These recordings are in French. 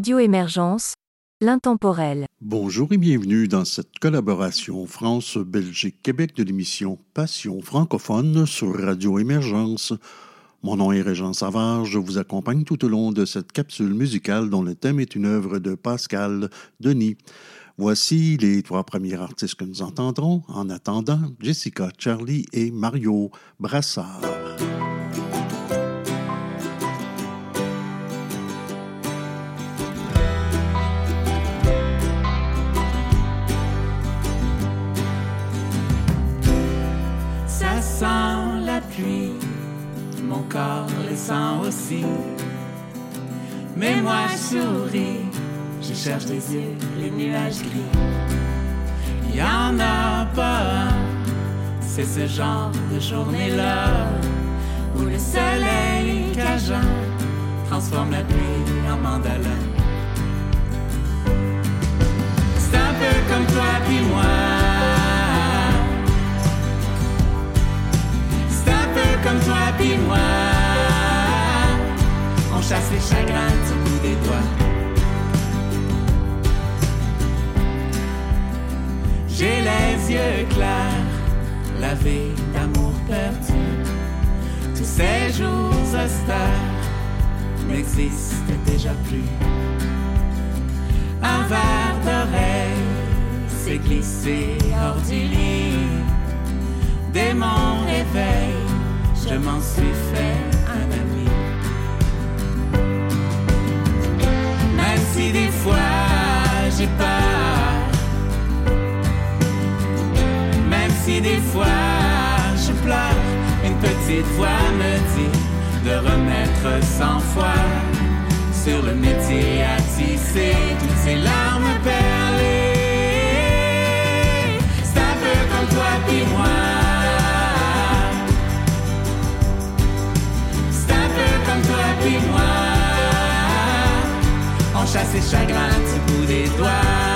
Radio Émergence, l'intemporel. Bonjour et bienvenue dans cette collaboration France-Belgique-Québec de l'émission Passion francophone sur Radio Émergence. Mon nom est Régent Savard, je vous accompagne tout au long de cette capsule musicale dont le thème est une œuvre de Pascal Denis. Voici les trois premiers artistes que nous entendrons. En attendant, Jessica Charlie et Mario Brassard. Aussi. Mais moi je souris, je cherche des yeux les nuages gris. Y en a pas c'est ce genre de journée-là où le soleil cajun transforme la pluie en mandala. C'est un peu comme toi puis moi. C'est un peu comme toi puis moi. Chasse les chagrins du bout des doigts. J'ai les yeux clairs, lavés d'amour perdu. Tous ces jours austères n'existent déjà plus. Un verre d'oreille s'est glissé hors du lit. Dès mon réveil, je m'en suis fait si des fois j'ai peur, même si des fois je pleure, une petite voix me dit de remettre cent fois sur le métier à tisser toutes ces larmes perlées. C'est un peu comme toi puis moi. C'est un peu comme toi puis moi. On chasse les du bout des doigts.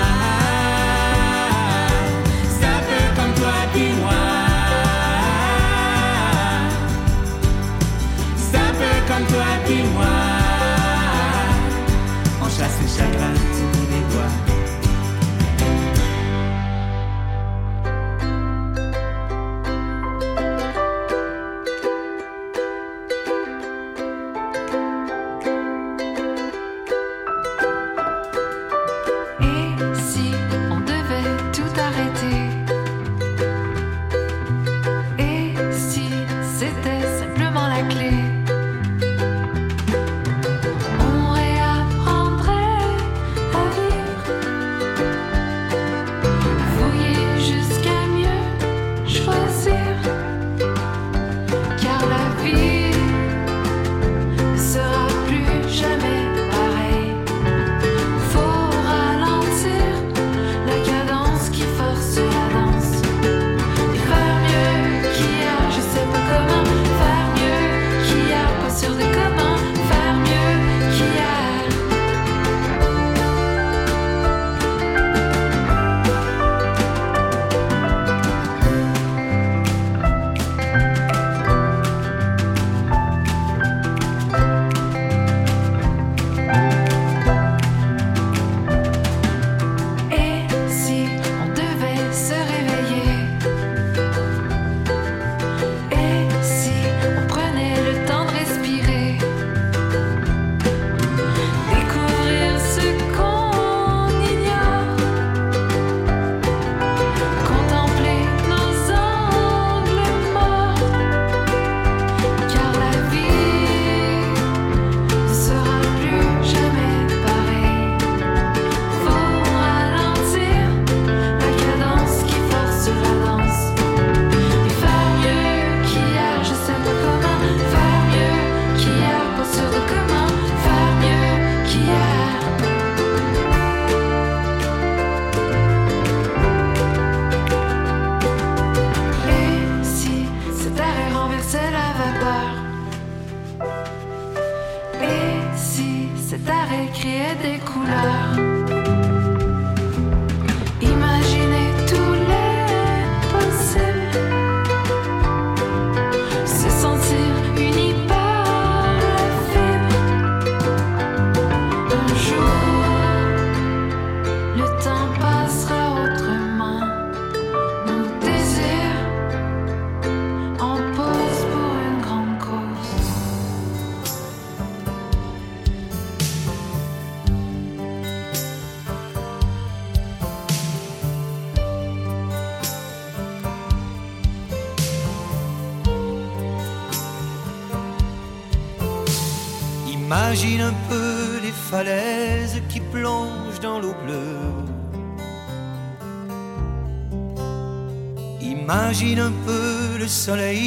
Soleil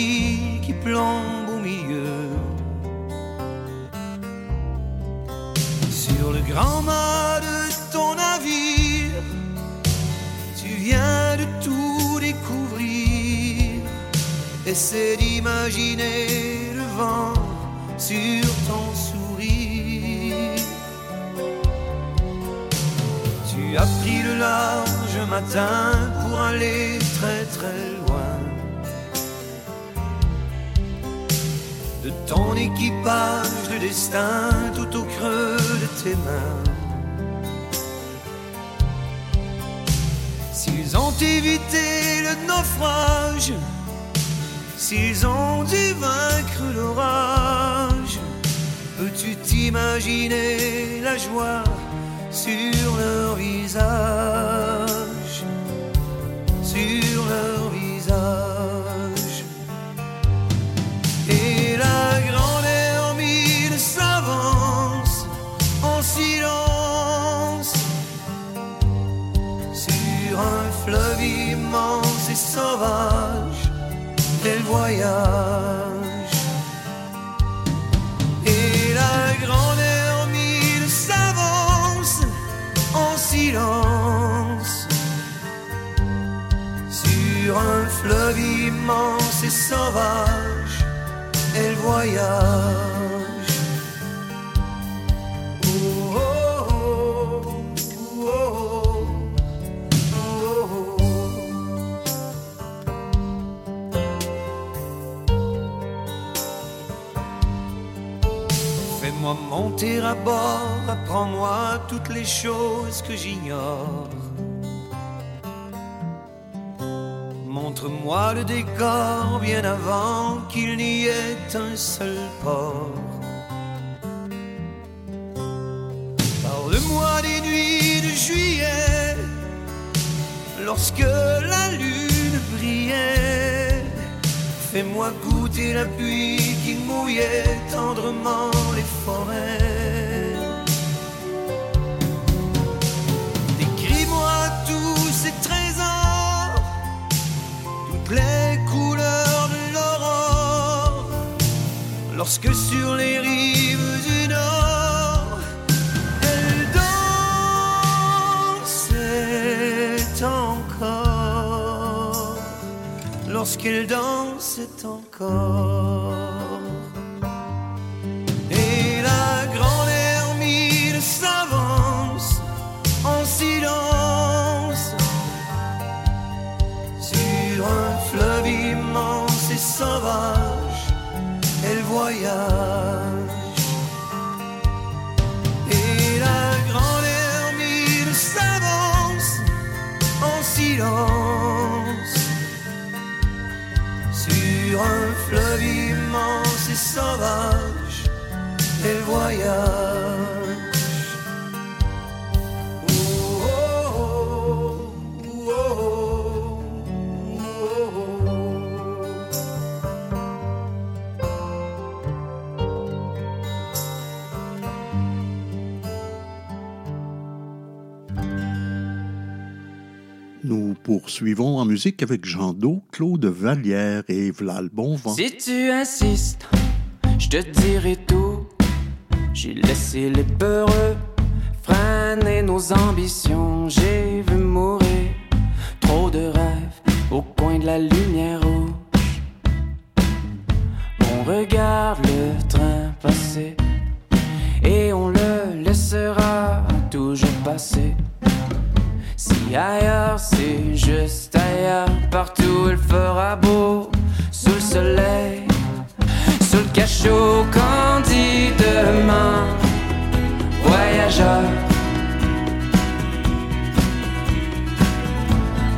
immense et sauvage. Elle voyage. Oh, oh, oh. Fais-moi monter à bord, apprends-moi toutes les choses que j'ignore. Montre-moi le décor bien avant qu'il n'y ait un seul port. Parle-moi des nuits de juillet, lorsque la lune brillait. Fais-moi goûter la pluie qui mouillait tendrement les forêts. Les couleurs de l'aurore, lorsque sur les rives du nord, elle dansait encore lorsqu'elle dansait encore. Et la grande Hermine s'avance en silence sur un fleuve immense et sauvage, elle voyage. Poursuivons en musique avec Jean Do, Claude Vallière et V'là le bon vent. Si tu insistes, je te dirai tout. J'ai laissé les peureux freiner nos ambitions. J'ai vu mourir trop de rêves au coin de la lumière rouge. On regarde le train passer et on le laissera toujours passer. Si ailleurs c'est juste ailleurs, partout il fera beau, sous le soleil, sous le cachot candidement, voyageur.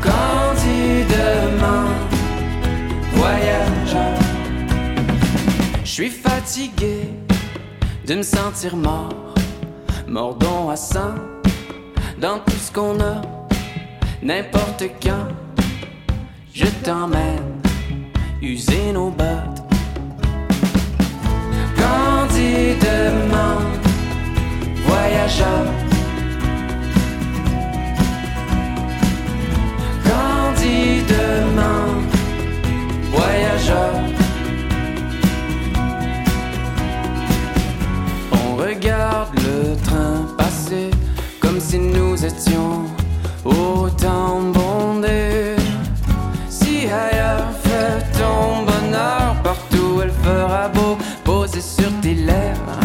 Candidement, voyageur. Je suis fatigué de me sentir mort, mordant à sang dans tout ce qu'on a, n'importe quand. Je t'emmène user nos bottes. Candidement, voyageur. Candidement, voyageur. On regarde le train si nous étions autant bondés. Si ailleurs fait ton bonheur, partout elle fera beau, poser sur tes lèvres,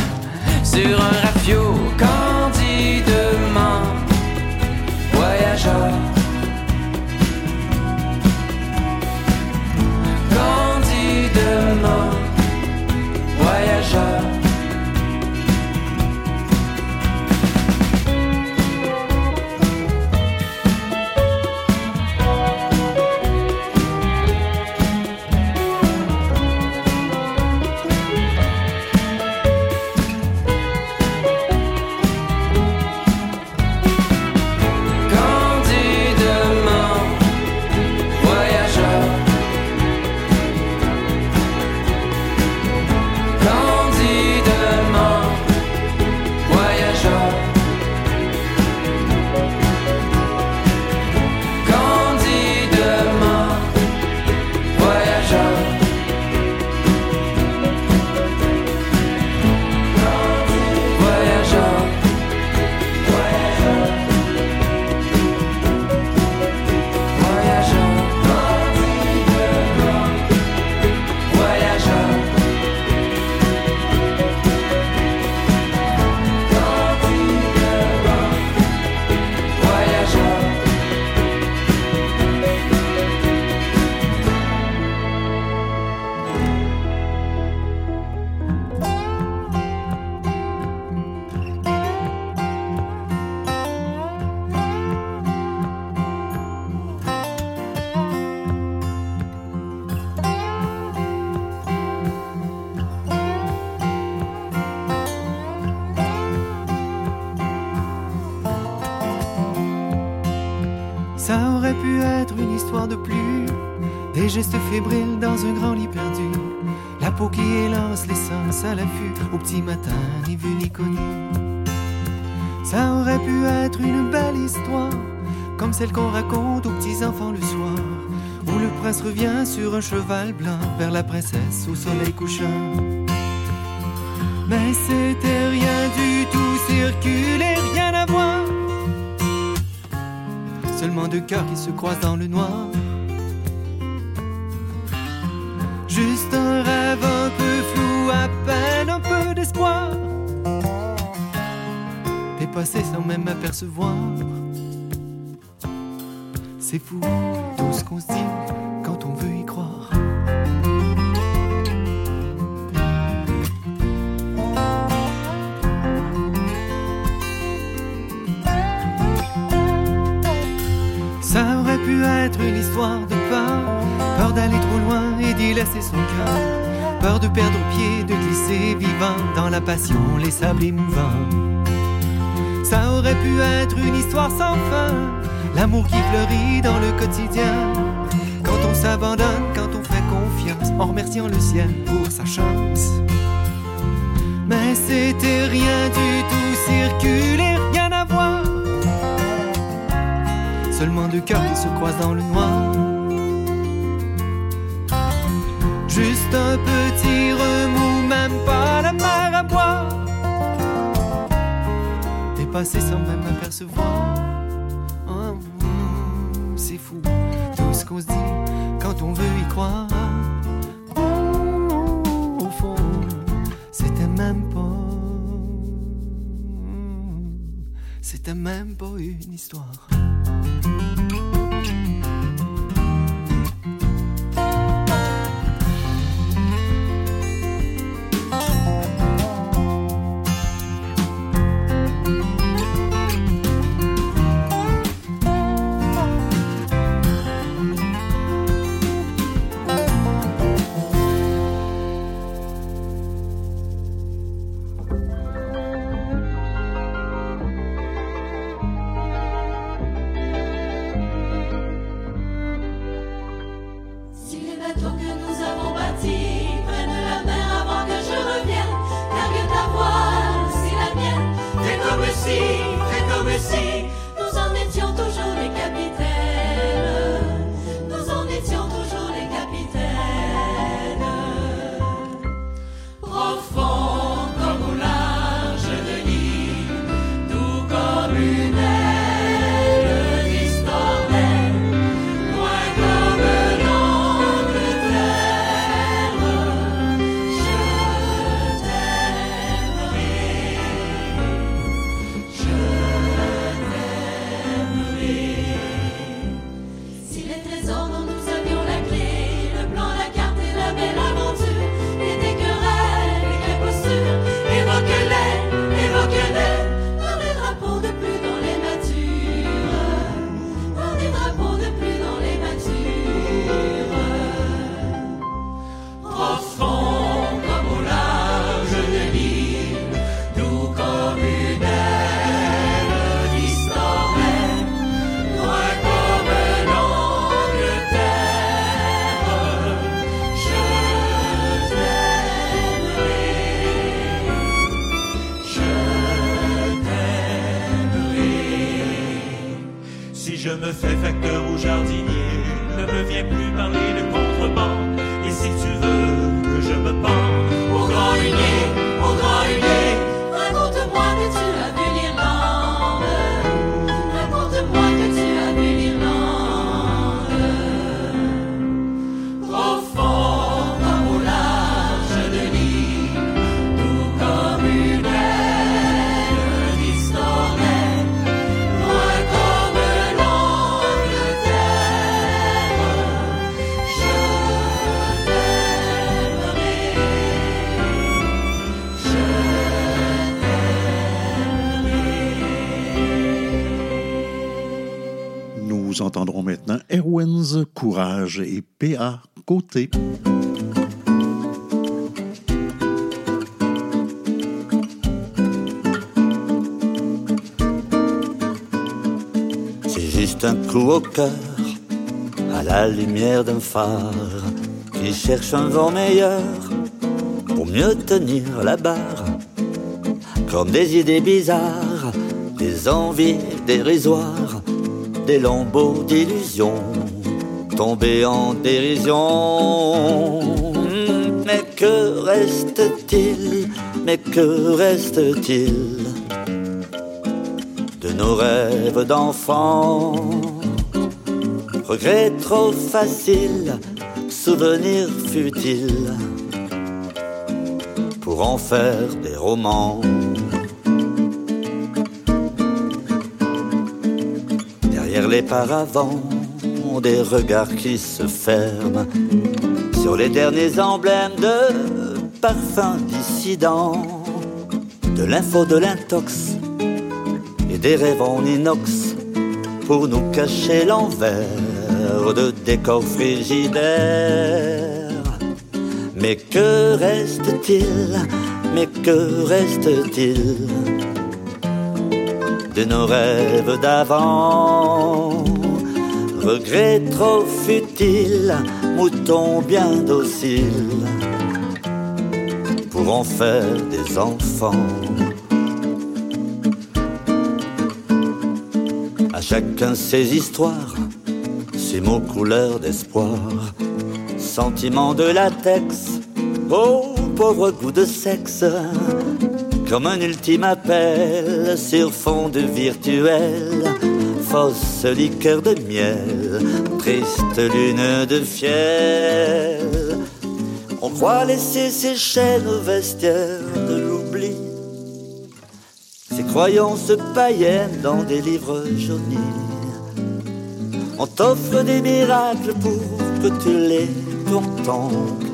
sur un rafio dans un grand lit perdu, la peau qui élance les sens à l'affût, au petit matin, ni vu ni connu. Ça aurait pu être une belle histoire, comme celle qu'on raconte aux petits enfants le soir, où le prince revient sur un cheval blanc vers la princesse au soleil couchant. Mais c'était rien du tout circulé, rien à voir. Seulement deux cœurs qui se croisent dans le noir. Un rêve un peu flou, à peine un peu d'espoir. Dépassé sans même apercevoir. C'est fou tout ce qu'on se dit son cœur, peur de perdre pied, de glisser vivant dans la passion, les sables émouvants. Ça aurait pu être une histoire sans fin, l'amour qui fleurit dans le quotidien. Quand on s'abandonne, quand on fait confiance, en remerciant le ciel pour sa chance. Mais c'était rien du tout circulé, rien à voir. Seulement deux cœurs se croisent dans le noir. Juste un petit remous, même pas la mer à boire. Dépassé sans même apercevoir. Oh, mm, c'est fou, tout ce qu'on se dit quand on veut y croire. Au fond, c'était même pas. C'était même pas une histoire. Et PA Côté. C'est juste un coup au cœur, à la lumière d'un phare, qui cherche un vent meilleur pour mieux tenir la barre. Comme des idées bizarres, des envies dérisoires, des lambeaux d'illusions tombés en dérision. Mais que reste-t-il? Mais que reste-t-il? De nos rêves d'enfants. Regrets trop faciles, souvenirs futiles, pour en faire des romans. Derrière les paravents, des regards qui se ferment sur les derniers emblèmes de parfums dissidents, de l'info de l'intox et des rêves en inox pour nous cacher l'envers de décors frigidaires. Mais que reste-t-il Mais que reste-t-il de nos rêves d'avant? Regrets trop futiles, moutons bien dociles pour en faire des enfants. À chacun ses histoires, ses mots couleur d'espoir, sentiments de latex, oh pauvre goût de sexe, comme un ultime appel sur fond de virtuel, fausse liqueur de miel, triste lune de fiel. On croit laisser ses chaînes au vestiaire de l'oubli ces croyances païennes dans des livres jaunis. On t'offre des miracles pour que tu les contemples.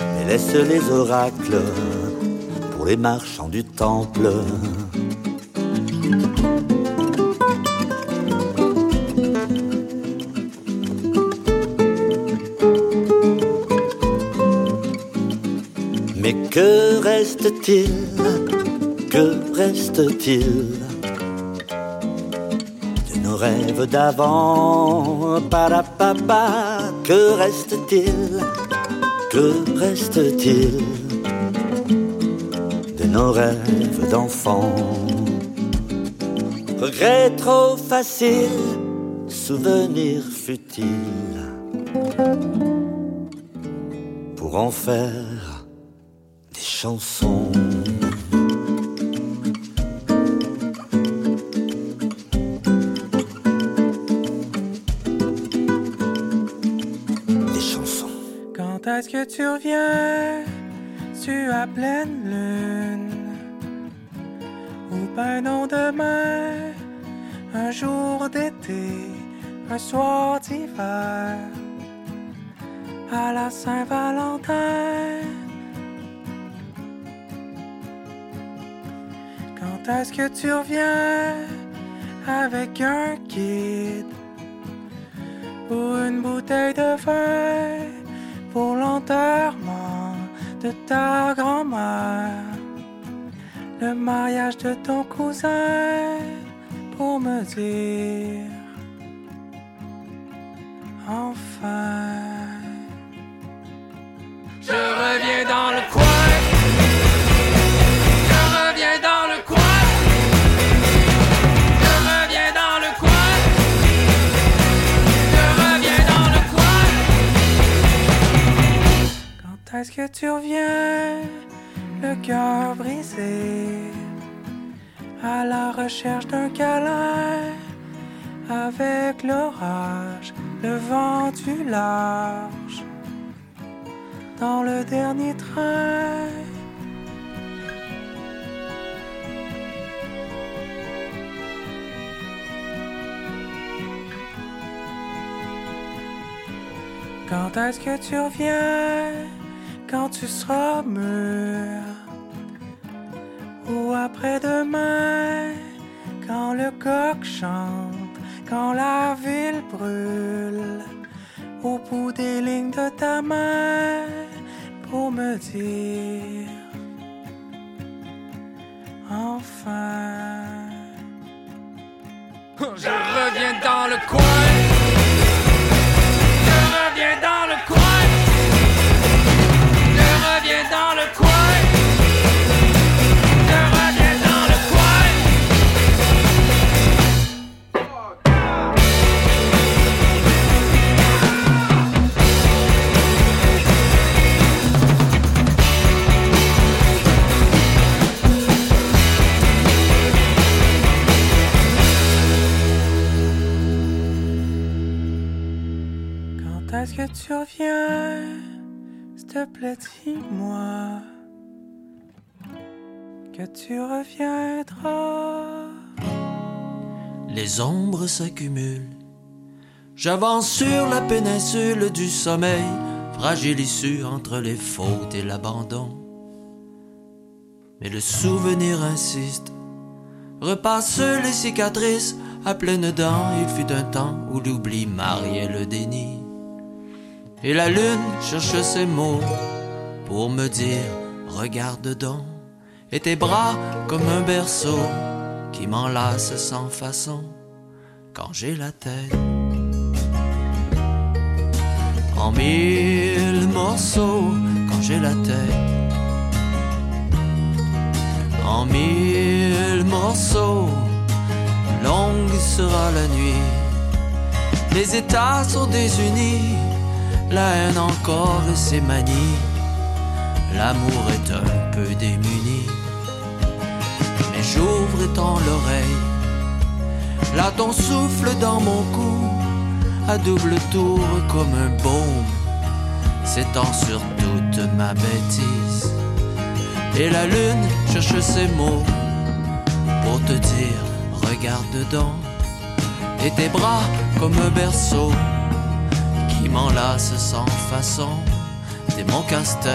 Mais laisse les oracles pour les marchands du temple. Reste-t-il que reste-t-il? De nos rêves d'avant Parapapa, que reste-t-il Que reste-t-il? De nos rêves d'enfant Regrets trop faciles, souvenirs futiles pour en faire des chansons. Quand est-ce que tu reviens? Tu à pleine lune. Ou ben non demain, un jour d'été, un soir d'hiver, à la Saint-Valentin. Quand est-ce que tu reviens avec un kid ou une bouteille de vin pour l'enterrement de ta grand-mère, le mariage de ton cousin pour me dire enfin. Je reviens dans le coin. Est-ce que tu reviens, le cœur brisé, à la recherche d'un câlin, avec l'orage, le vent du large, dans le dernier train. Quand est-ce que tu reviens? Quand tu seras mûr. Ou après-demain Quand le coq chante Quand la ville brûle. Au bout des lignes de ta main Pour me dire Enfin. Je reviens dans le coin. Reviens dans le coin. Dans le coin. Est-ce que tu reviens? Te plaît, dis-moi que tu reviendras. Les ombres s'accumulent. J'avance sur la péninsule du sommeil, fragile issue entre les fautes et l'abandon. Mais le souvenir insiste, repasse les cicatrices à pleines dents. Il fut un temps où l'oubli mariait le déni. Et la lune cherche ses mots pour me dire regarde donc. Et tes bras comme un berceau qui m'enlace sans façon quand j'ai la tête en mille morceaux quand j'ai la tête en mille morceaux. Longue sera la nuit. Les États sont désunis, la haine encore ses manies. L'amour est un peu démuni. Mais j'ouvre tends l'oreille. Là ton souffle dans mon cou, à double tour comme un baume, s'étend sur toute ma bêtise. Et la lune cherche ses mots pour te dire regarde donc. Et tes bras comme un berceau qui m'enlace sans façon. T'es mon casse-tête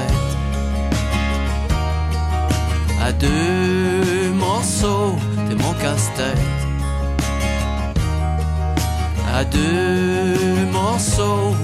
à deux morceaux. T'es mon casse-tête à deux morceaux.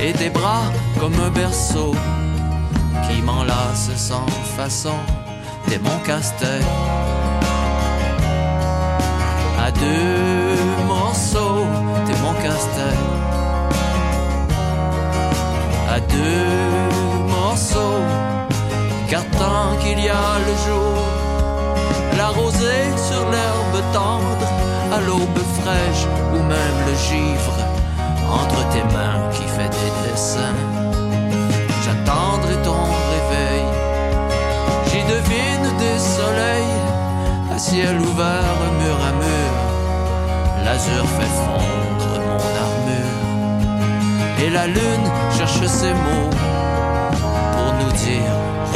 Et tes bras comme un berceau qui m'enlace sans façon. T'es mon casse-tête à deux morceaux. T'es mon casse-tête à deux morceaux. Car tant qu'il y a le jour, la rosée sur l'herbe tendre, à l'aube fraîche ou même le givre entre tes mains qui fait des dessins. J'attendrai ton réveil, j'y devine des soleils, à ciel ouvert mur à mur. L'azur fait fondre mon armure, et la lune cherche ses mots pour nous dire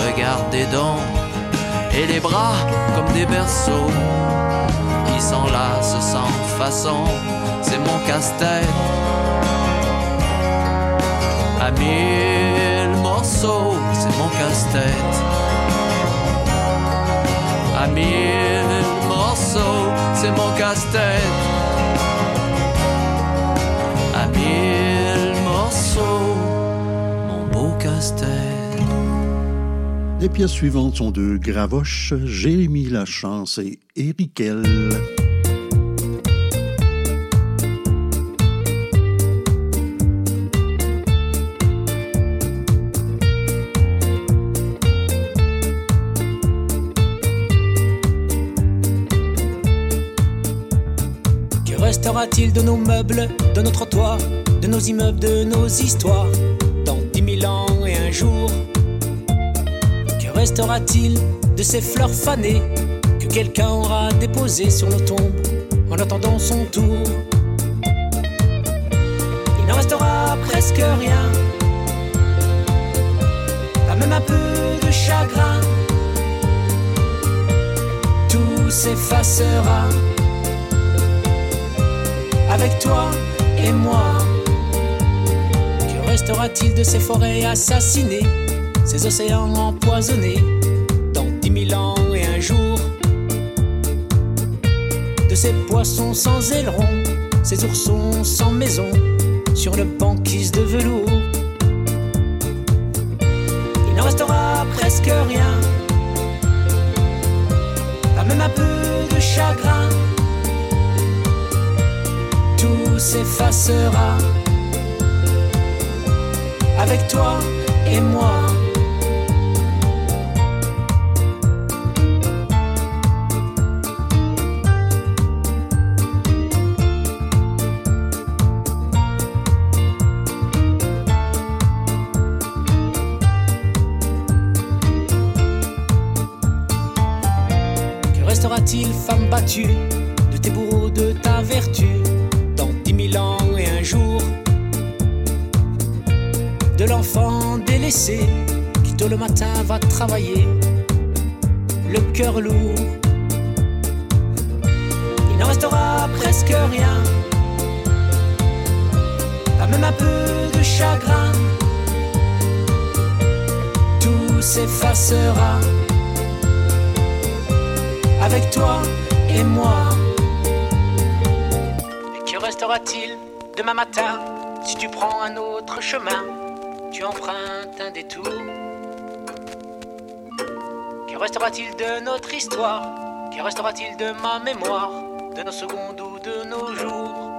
regardez donc et les bras comme des berceaux qui s'enlacent sans façon. C'est mon casse-tête mille morceaux, c'est mon casse-tête. À mille morceaux, c'est mon casse-tête. À mille morceaux, mon beau casse-tête. Les pièces suivantes sont de Gravoche, Jérémy Lachance et Éric de nos meubles, de notre toit, de nos immeubles, de nos histoires Dans dix mille ans et un jour Que restera-t-il de ces fleurs fanées Que quelqu'un aura déposées sur nos tombes En attendant son tour Il n'en restera presque rien Pas même un peu de chagrin. Tout s'effacera avec toi et moi. Que restera-t-il de ces forêts assassinées, ces océans empoisonnés, dans dix mille ans et un jour? De ces poissons sans ailerons, ces oursons sans maison, sur le banquise de velours Il n'en restera presque rien, s'effacera avec toi et moi. Que restera-t-il, femme battue, le matin va travailler, le cœur lourd. Il n'en restera presque rien, pas même un peu de chagrin. Tout s'effacera avec toi et moi. Que restera-t-il demain matin si tu prends un autre chemin? Tu empruntes un détour restera-t-il de notre histoire Que restera-t-il de ma mémoire De nos secondes ou de nos jours?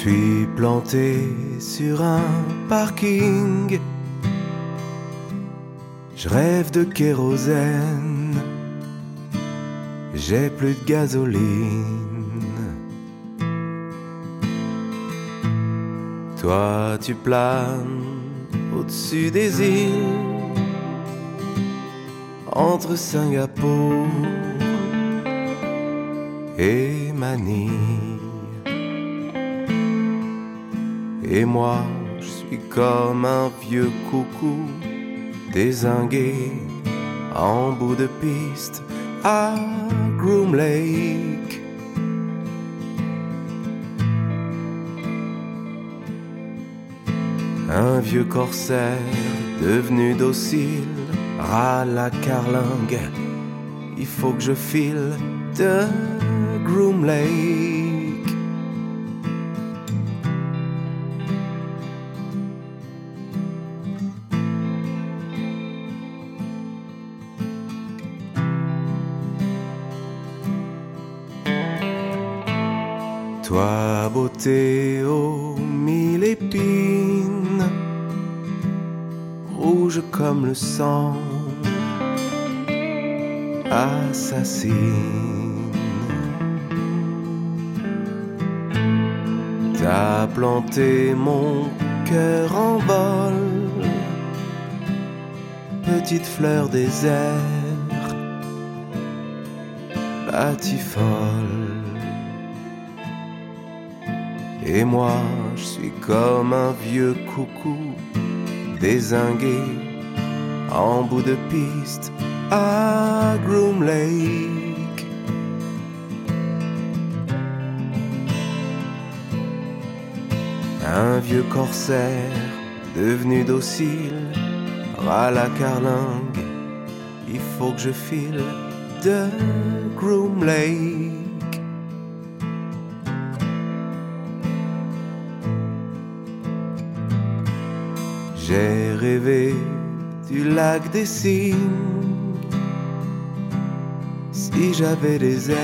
Suis planté sur un parking. Je rêve de kérosène. J'ai plus de gasoline. Toi, tu planes au-dessus des îles. Entre Singapour et Manille. Et moi, je suis comme un vieux coucou désingué en bout de piste à Groom Lake. Un vieux corsaire devenu docile râle la carlingue. Il faut que je file de Groom Lake. Aux mille épines, rouge comme le sang, assassine. T'as planté mon cœur en vol, petite fleur désert, batifole. Et moi, je suis comme un vieux coucou désingué en bout de piste à Groom Lake. Un vieux corsaire devenu docile à la carlingue. Il faut que je file de Groom Lake. J'ai rêvé du lac des cygnes. Si j'avais des ailes.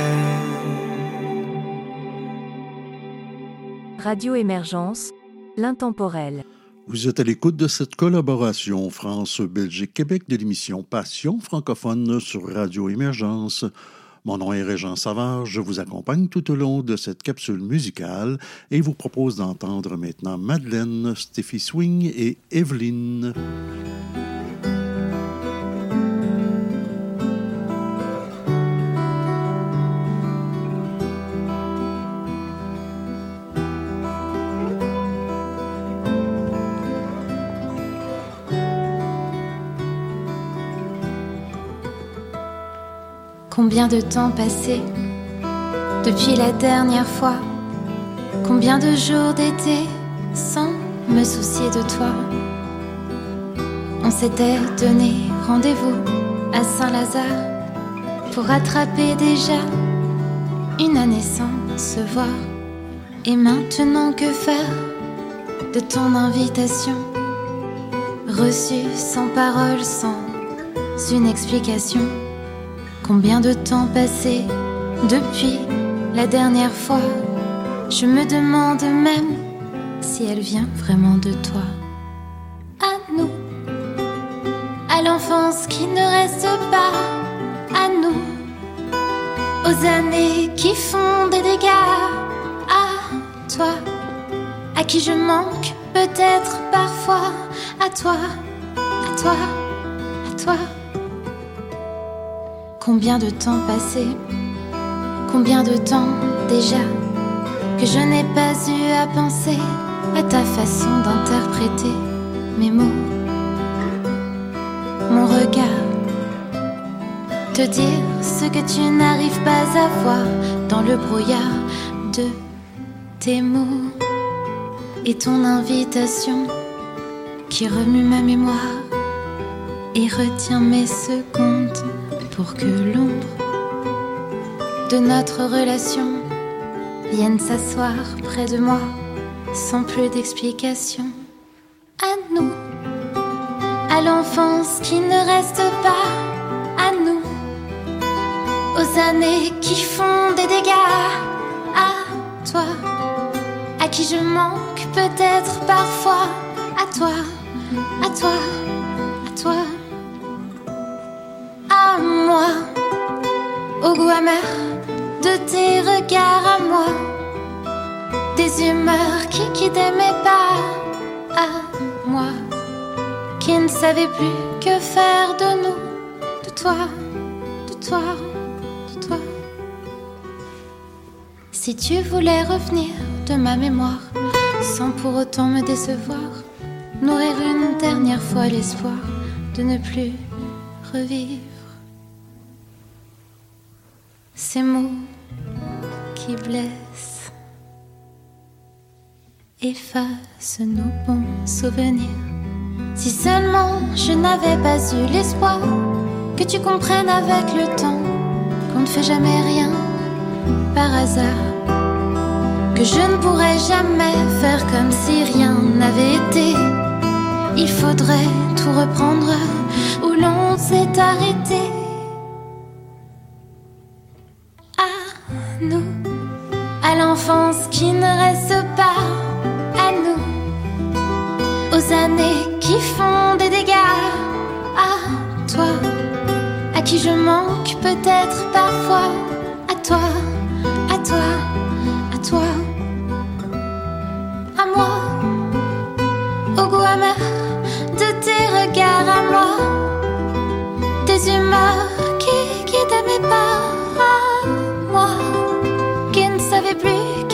Radio Émergence, l'intemporel. Vous êtes à l'écoute de cette collaboration France-Belgique-Québec de l'émission Passion francophone sur Radio Émergence. Mon nom est Régent Savard, je vous accompagne tout au long de cette capsule musicale et vous propose d'entendre maintenant Madeleine, Steffi Swing et Evelyne. Combien de temps passé depuis la dernière fois? Combien de jours d'été sans me soucier de toi? On s'était donné rendez-vous à Saint-Lazare pour attraper déjà une année sans se voir. Et maintenant que faire de ton invitation? Reçue sans parole, sans une explication Combien de temps passé depuis la dernière fois? Je me demande même si elle vient vraiment de toi. À nous, à l'enfance qui ne reste pas, à nous, aux années qui font des dégâts, à toi, à qui je manque peut-être parfois, à toi, à toi, Combien de temps passé? Combien de temps déjà que je n'ai pas eu à penser à ta façon d'interpréter mes mots, mon regard, te dire ce que tu n'arrives pas à voir dans le brouillard de tes mots et ton invitation qui remue ma mémoire et retient mes secondes pour que l'ombre de notre relation vienne s'asseoir près de moi sans plus d'explication. À nous, à l'enfance qui ne reste pas, à nous, aux années qui font des dégâts, à toi, à qui je manque peut-être parfois, à toi, à toi, à toi, moi, au goût amer de tes regards à moi, des humeurs qui quittaient mes pas, à moi, qui ne savais plus que faire de nous, de toi, de toi, de toi. Si tu voulais revenir de ma mémoire, sans pour autant me décevoir, nourrir une dernière fois l'espoir de ne plus revivre ces mots qui blessent, effacent nos bons souvenirs. Si seulement je n'avais pas eu l'espoir que tu comprennes avec le temps qu'on ne fait jamais rien par hasard que je ne pourrais jamais faire comme si rien n'avait été. Il faudrait tout reprendre où l'on s'est arrêté. Nous, à l'enfance qui ne reste pas, à nous, aux années qui font des dégâts, à toi, à qui je manque peut-être parfois, à toi, à toi, à toi à moi, au goût amer de tes regards à moi, des humeurs qui guident mes pas à moi, qui ne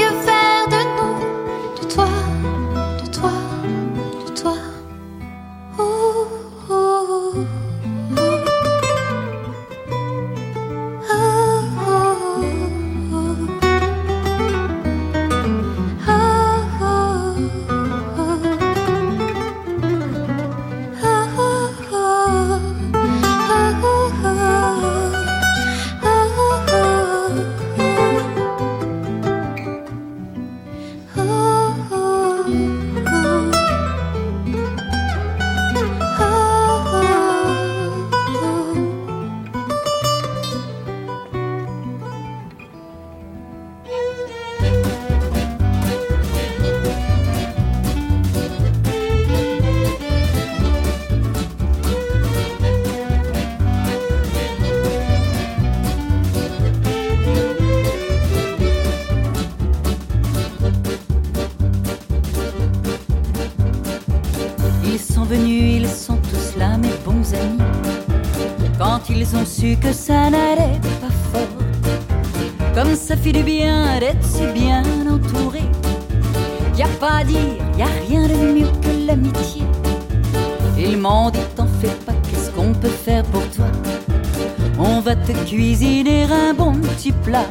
cuisiner un bon petit plat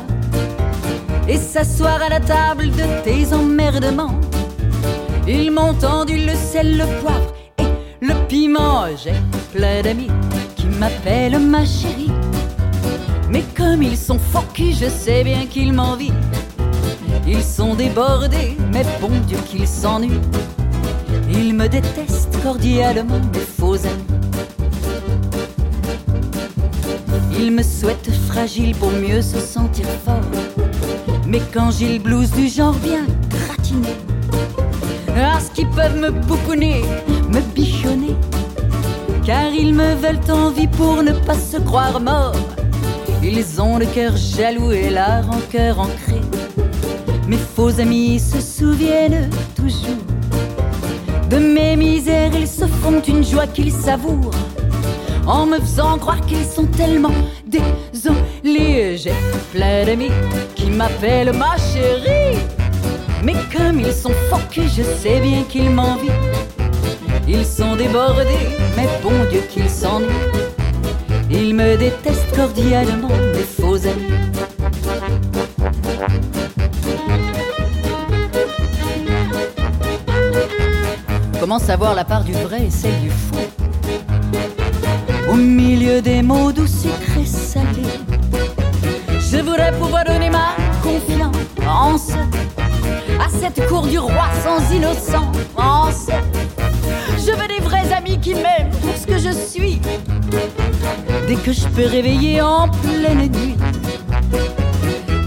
et s'asseoir à la table de tes emmerdements. Ils m'ont tendu le sel, le poivre et le piment. J'ai plein d'amis qui m'appellent ma chérie. Mais comme ils sont culs, je sais bien qu'ils m'envient. Ils sont débordés, mais bon Dieu qu'ils s'ennuient. Ils me détestent cordialement, mes faux amis. Ils me souhaitent fragile pour mieux se sentir fort. Mais quand j'ai le blues du genre bien gratiné, parce qu'ils peuvent me pouponner, me bichonner, car ils me veulent en vie pour ne pas se croire mort. Ils ont le cœur jaloux et la rancœur ancrée. Mes faux amis se souviennent toujours de mes misères, ils se font une joie qu'ils savourent en me faisant croire qu'ils sont tellement désolés. J'ai plein d'amis qui m'appellent ma chérie. Mais comme ils sont que je sais bien qu'ils m'envient. Ils sont débordés, mais bon Dieu qu'ils s'ennuient. Ils me détestent cordialement, mes faux amis. Comment savoir la part du vrai? Et celle du faux Au milieu des mots doux, sucrés, salés, je voudrais pouvoir donner ma confiance à cette cour du roi sans innocence. Je veux des vrais amis qui m'aiment pour ce que je suis. Dès que je peux réveiller en pleine nuit,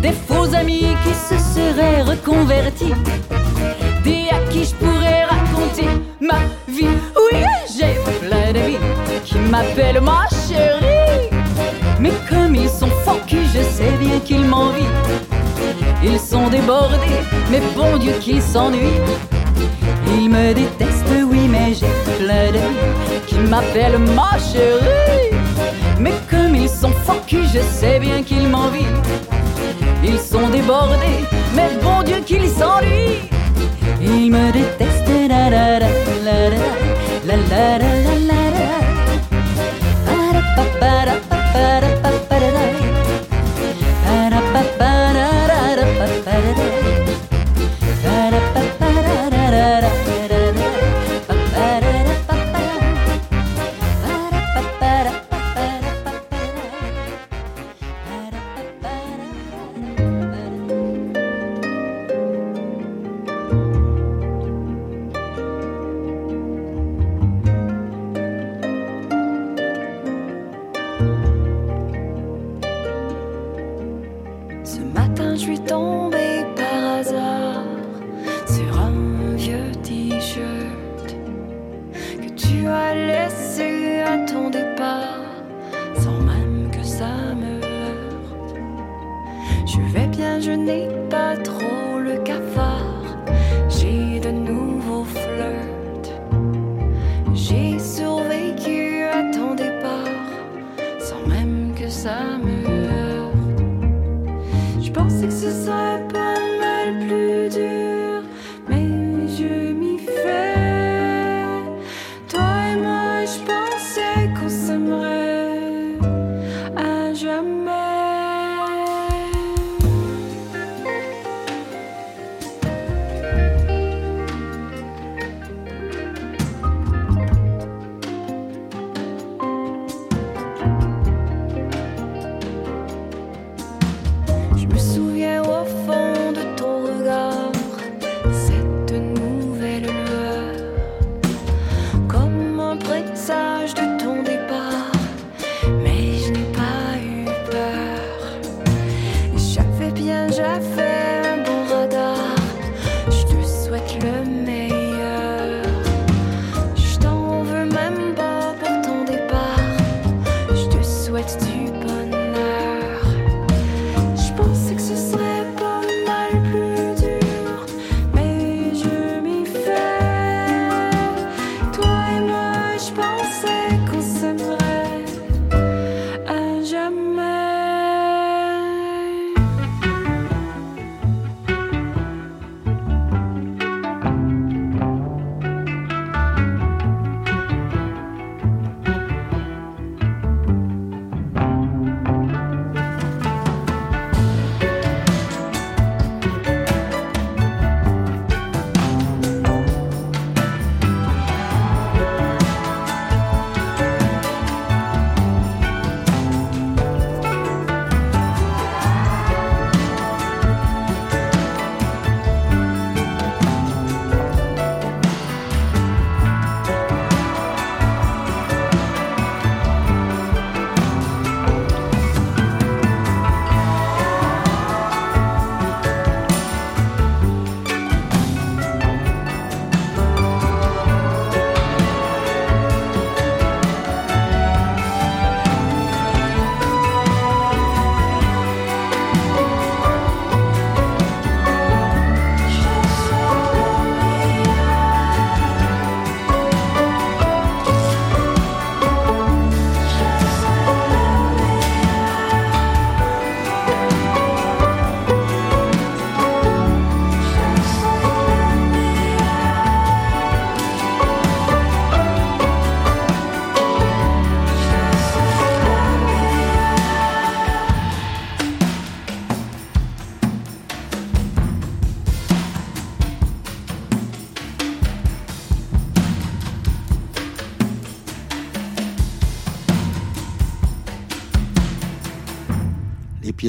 des faux amis qui se seraient reconvertis m'appellent ma chérie. Mais comme ils sont que je sais bien qu'ils m'envient. Ils sont débordés, mais bon Dieu qu'ils s'ennuient. Ils me détestent, oui, mais j'ai plein d'amis qui m'appellent ma chérie. Mais comme ils sont que je sais bien qu'ils m'envient. Ils sont débordés, mais bon Dieu qu'ils s'ennuient. Ils me détestent, la la la la la la la la la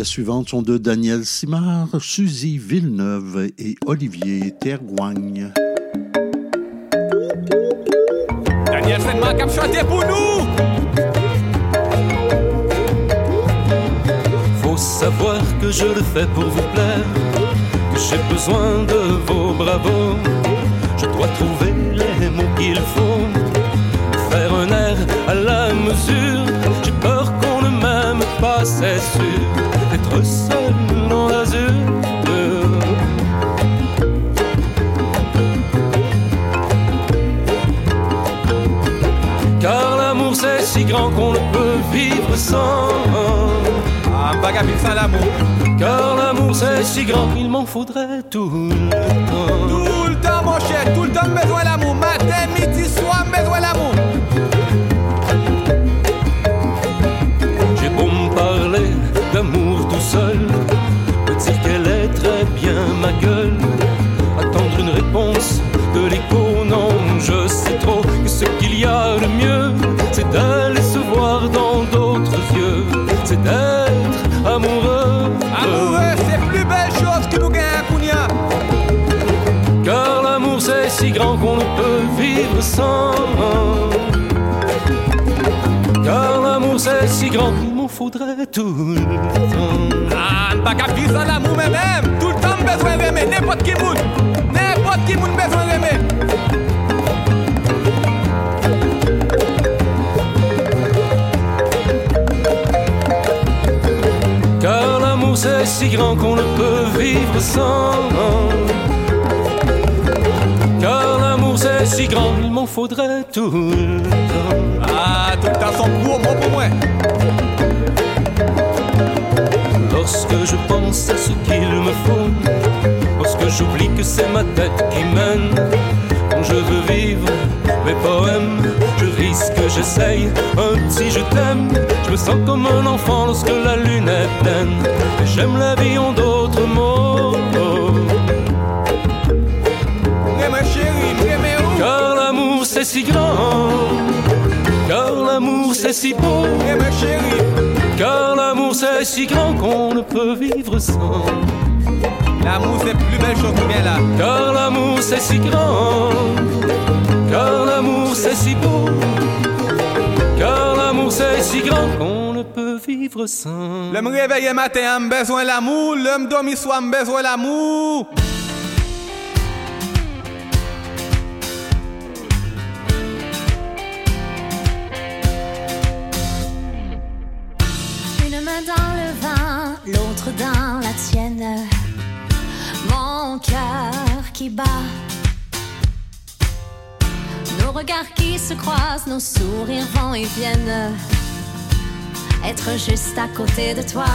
pièces suivantes sont de Daniel Simard, Suzy Villeneuve et Olivier Tergoigne. Daniel, fais-moi comme chanter pour nous! Faut savoir que je le fais pour vous plaire, que j'ai besoin de vos bravos. Je dois trouver les mots qu'il faut. Faire un air à la mesure. J'ai peur qu'on ne m'aime pas, c'est sûr. Sans. Ah, bagabine sans l'amour. Car l'amour c'est si grand qu'il m'en faudrait tout le temps. Tout le temps, mon cher, tout le temps, besoin l'amour. Peut vivre sans. Car l'amour c'est si grand qu'il m'en faudrait tout le temps. Ah, pas qu'à vivre sans l'amour, mais même. Tout le temps, besoin d'aimer. N'importe qui moun. N'importe qui moun, besoin d'aimer. Car l'amour c'est si grand qu'on ne peut vivre sans. Grand, il m'en faudrait tout le temps. Ah, tout temps, son mot pour moi. Lorsque je pense à ce qu'il me faut, lorsque j'oublie que c'est ma tête qui mène, quand je veux vivre mes poèmes, je risque, j'essaye un petit je t'aime. Je me sens comme un enfant lorsque la lune est pleine, et j'aime la vie en d'autres si grand, car l'amour c'est si beau. Ma chérie, car l'amour c'est si grand qu'on ne peut vivre sans. L'amour c'est plus belle chose qui vient là. Car l'amour c'est si grand, car l'amour c'est si beau, car l'amour c'est si grand qu'on ne peut vivre sans. Le me réveiller matin, me besoin l'amour. Le me dormir soir, me besoin l'amour. Et viennent. Être juste à côté de toi.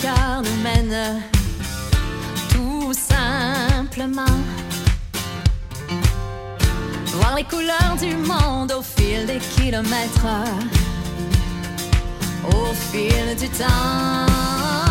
Cœurs nous mènent. Tout simplement. Voir les couleurs du monde au fil des kilomètres. Au fil du temps.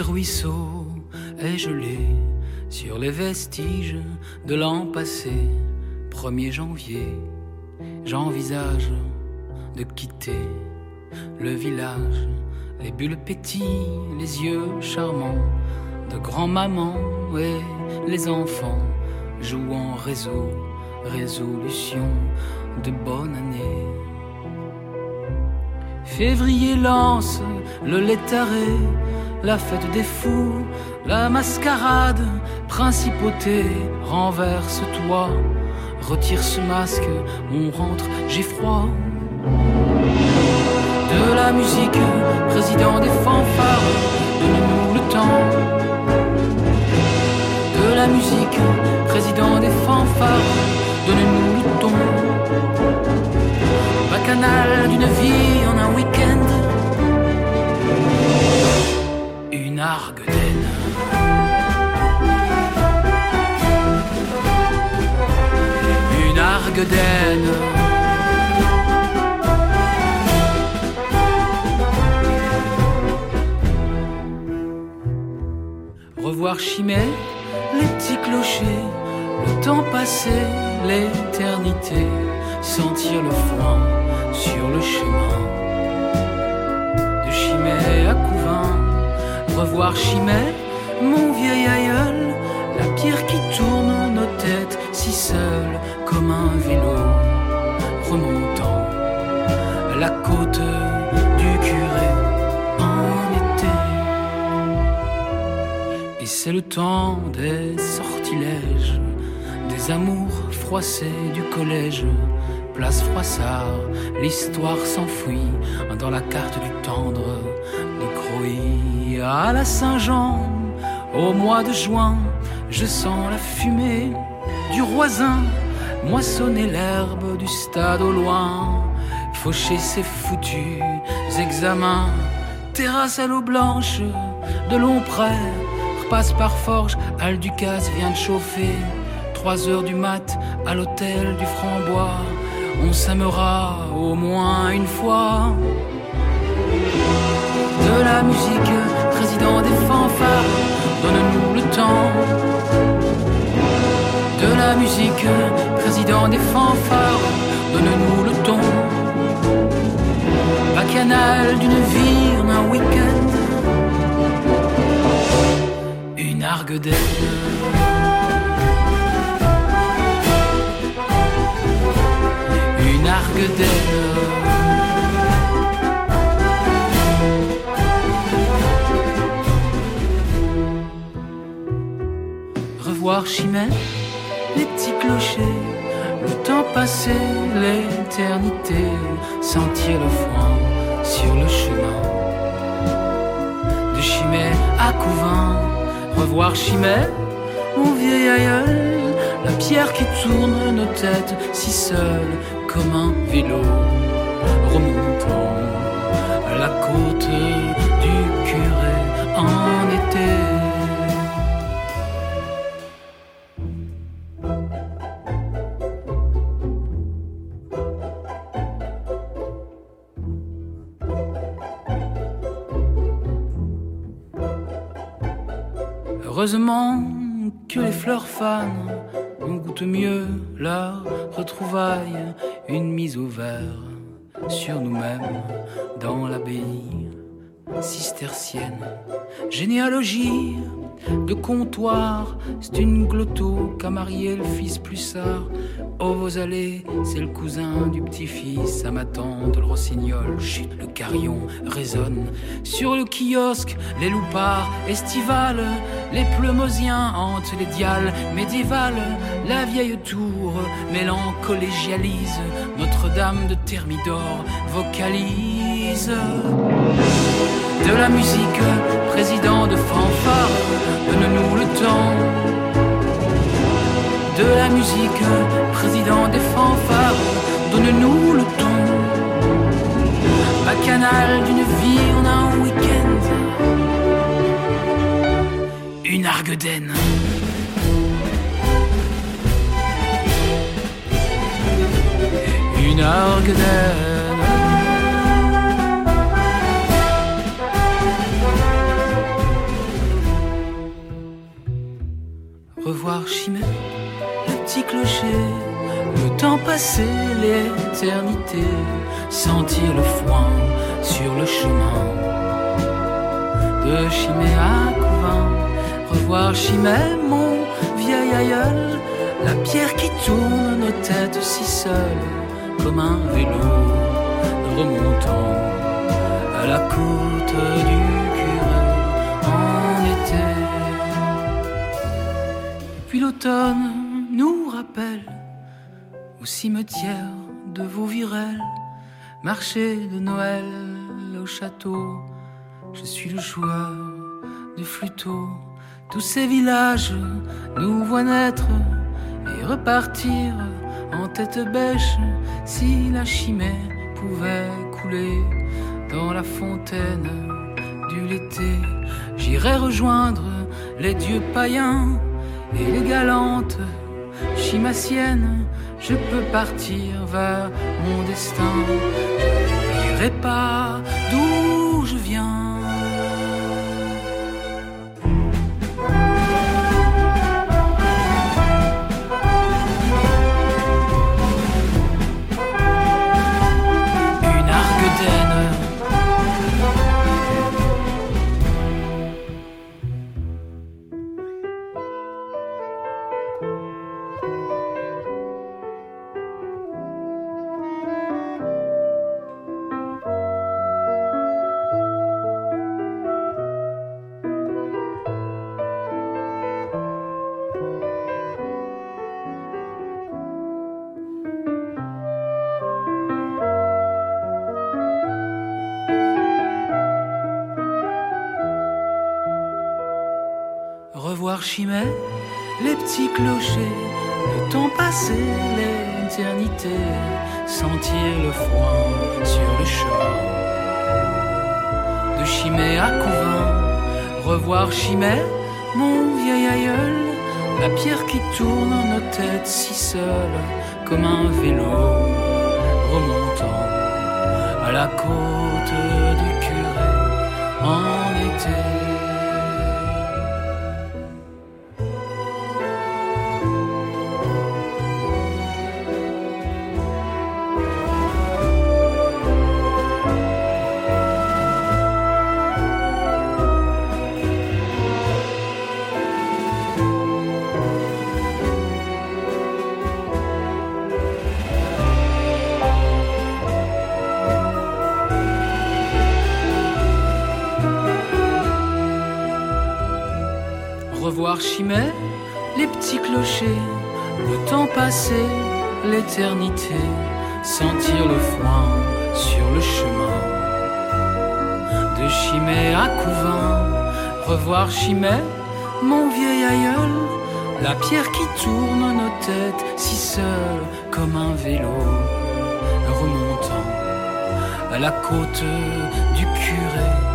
Ruisseau est gelé sur les vestiges de l'an passé, 1er janvier. J'envisage de quitter le village, les bulles pétillent, les yeux charmants de grand-maman et les enfants jouent en réseau, résolution de bonne année. Février lance le létaré, la fête des fous, la mascarade, principauté, renverse-toi, retire ce masque, on rentre, j'ai froid. De la musique, président des fanfares, donne-nous le temps. De la musique, président des fanfares, donne-nous le ton. Bacchanal d'une vie en un week-end, une arguedaine. Revoir Chimay, les petits clochers, le temps passé, l'éternité, sentir le foin sur le chemin. Revoir Chimay, mon vieil aïeul, la pierre qui tourne nos têtes si seuls comme un vélo remontant la côte du curé en été. Et c'est le temps des sortilèges, des amours froissés du collège. Place Froissart, l'histoire s'enfuit dans la carte du tendre. À la Saint-Jean, au mois de juin, je sens la fumée du roisin, moissonner l'herbe du stade au loin, faucher ses foutus examens, terrasse à l'eau blanche de long près, repasse par forge, Alducasse vient de chauffer, trois heures du mat à l'hôtel du Frambois, on s'aimera au moins une fois. De la musique, président des fanfares, donne-nous le temps. De la musique, président des fanfares, donne-nous le ton. Bacchanal d'une vie en un week-end, une arguedaine. Une arguedaine. Revoir Chimay, les petits clochers, le temps passé, l'éternité, sentir le foin sur le chemin. De Chimay à Couvin, revoir Chimay, mon vieil aïeul, la pierre qui tourne nos têtes si seul comme un vélo remontant à la côte Heureusement que les fleurs fanent, on goûte mieux leur retrouvaille, une mise au vert sur nous-mêmes dans l'abbaye cistercienne. Généalogie de comptoir, c'est une glotto qu'a marié le fils Plussard. Oh, vos allées, c'est le cousin du petit-fils à ma tante, le rossignol. Chut, le carillon résonne sur le kiosque, les loupards estivales, les pleumosiens hantent les diales médiévales. La vieille tour mélancolégialise, Notre-Dame de Thermidor vocalise. De la musique, président de fanfare, donne-nous le temps. De la musique, président des fanfares, donne-nous le ton. Bacchanal d'une vie en un week-end, une arguedaine. Une arguedaine. Revoir Chimay, le petit clocher, le temps passé, l'éternité, sentir le foin sur le chemin. De Chimay à Couvin, revoir Chimay, mon vieil aïeul, la pierre qui tourne nos têtes si seules, comme un vélo remontant à la côte du L'automne nous rappelle au cimetière de Vauvierel, marché de Noël au château. Je suis le joueur de flûteau. Tous ces villages nous voient naître et repartir en tête bêche si la chimée pouvait couler dans la fontaine du l'été. J'irai rejoindre les dieux païens galantes chimassiennes. Je peux partir vers mon destin. Chimay, les petits clochers, le temps passé, l'éternité, sentir le froid sur le chemin. De Chimay à Couvin, revoir Chimay, mon vieil aïeul, la pierre qui tourne nos têtes si seules, comme un vélo remontant à la côte du curé en été. Chimay, les petits clochers, le temps passé, l'éternité, sentir le foin sur le chemin. De Chimay à Couvin, revoir Chimay, mon vieil aïeul, la pierre qui tourne nos têtes si seule comme un vélo remontant à la côte du curé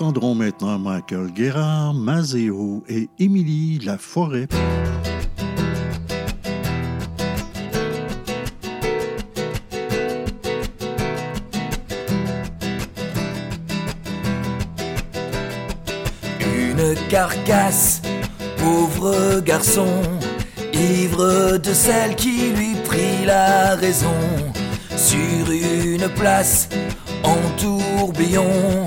entendrons maintenant Michael Guérard, Mazéo et Émilie Laforêt. Une carcasse, pauvre garçon, ivre de celle qui lui prit la raison. Sur une place en tourbillon,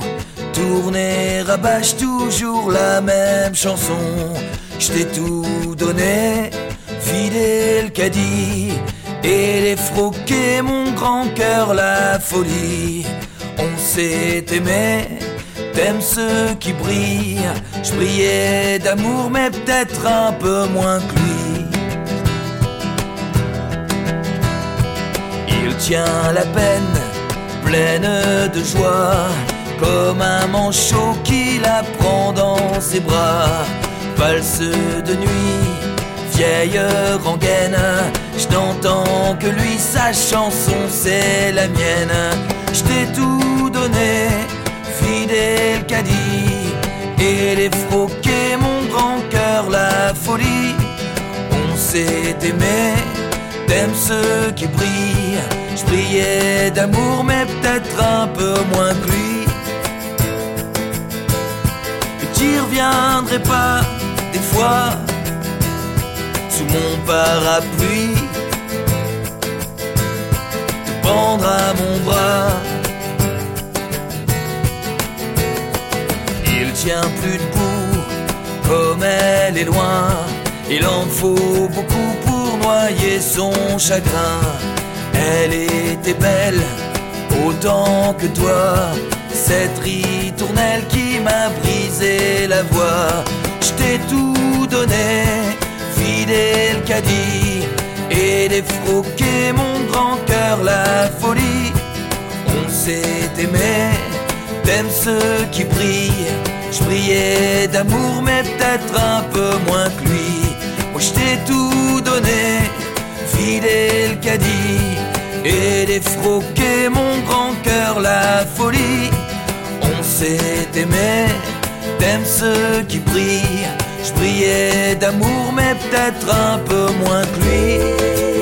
rabâche toujours la même chanson. Je t'ai tout donné, vidé le caddie et les froquer mon grand cœur la folie. On s'est aimé, t'aimes ceux qui brillent. Je brillais d'amour, mais peut-être un peu moins que lui. Il tient la peine, pleine de joie, comme un manchot qui la prend dans ses bras. Valse de nuit, vieille rengaine, je n'entends que lui, sa chanson c'est la mienne. Je t'ai tout donné, fidèle caddie, et les froquer mon grand cœur la folie. On s'est aimé, t'aimes ceux qui brillent, Je priais d'amour, mais peut-être un peu moins que lui. Reviendrais pas des fois sous mon parapluie, te pendre à mon bras. Il tient plus debout, comme elle est loin. Il en faut beaucoup pour noyer son chagrin. Elle était belle autant que toi, cette ritournelle qui m'a brisé la voix. Je t'ai tout donné, fidèle caddie, et défroqué mon grand cœur la folie. On s'est aimé, t'aimes ceux qui brillent. Je priais d'amour, mais peut-être un peu moins que lui. Moi je t'ai tout donné, fidèle caddie, et défroqué mon grand cœur la folie. On s'est aimé, t'aimes ceux qui brillent. Je priais d'amour, mais peut-être un peu moins que lui.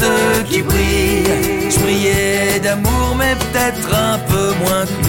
Ceux qui brillent. Je priais d'amour, mais peut-être un peu moins que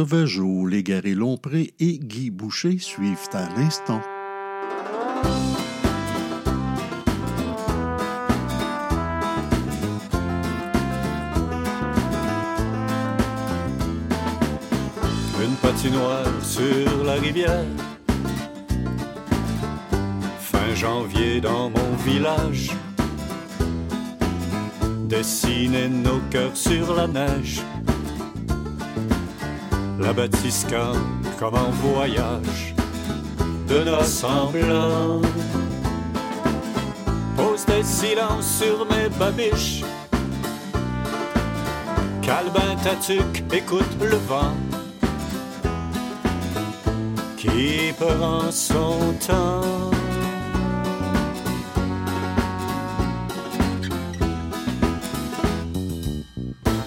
Sauvageau, Légaré Lompré et Guy Boucher suivent à l'instant. Une patinoire sur la rivière. Fin janvier dans mon village. Dessiner nos cœurs sur la neige. La batiscan comme en voyage. De nos semblants. Pose des silences sur mes babiches. Calbin Tatuc, écoute le vent qui prend son temps?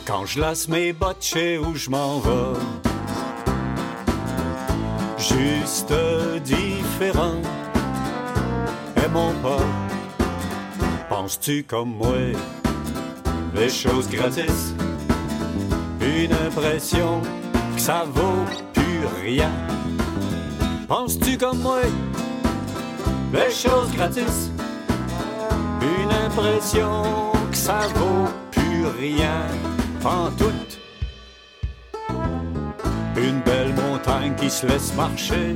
Quand je lasse mes bottes, sais où je m'en vais. Juste différent. Et mon pas, penses-tu comme moi? Les choses gratis, une impression que ça vaut plus rien. Penses-tu comme moi? Les choses gratis, une impression que ça vaut plus rien. En toute une belle qui se laisse marcher.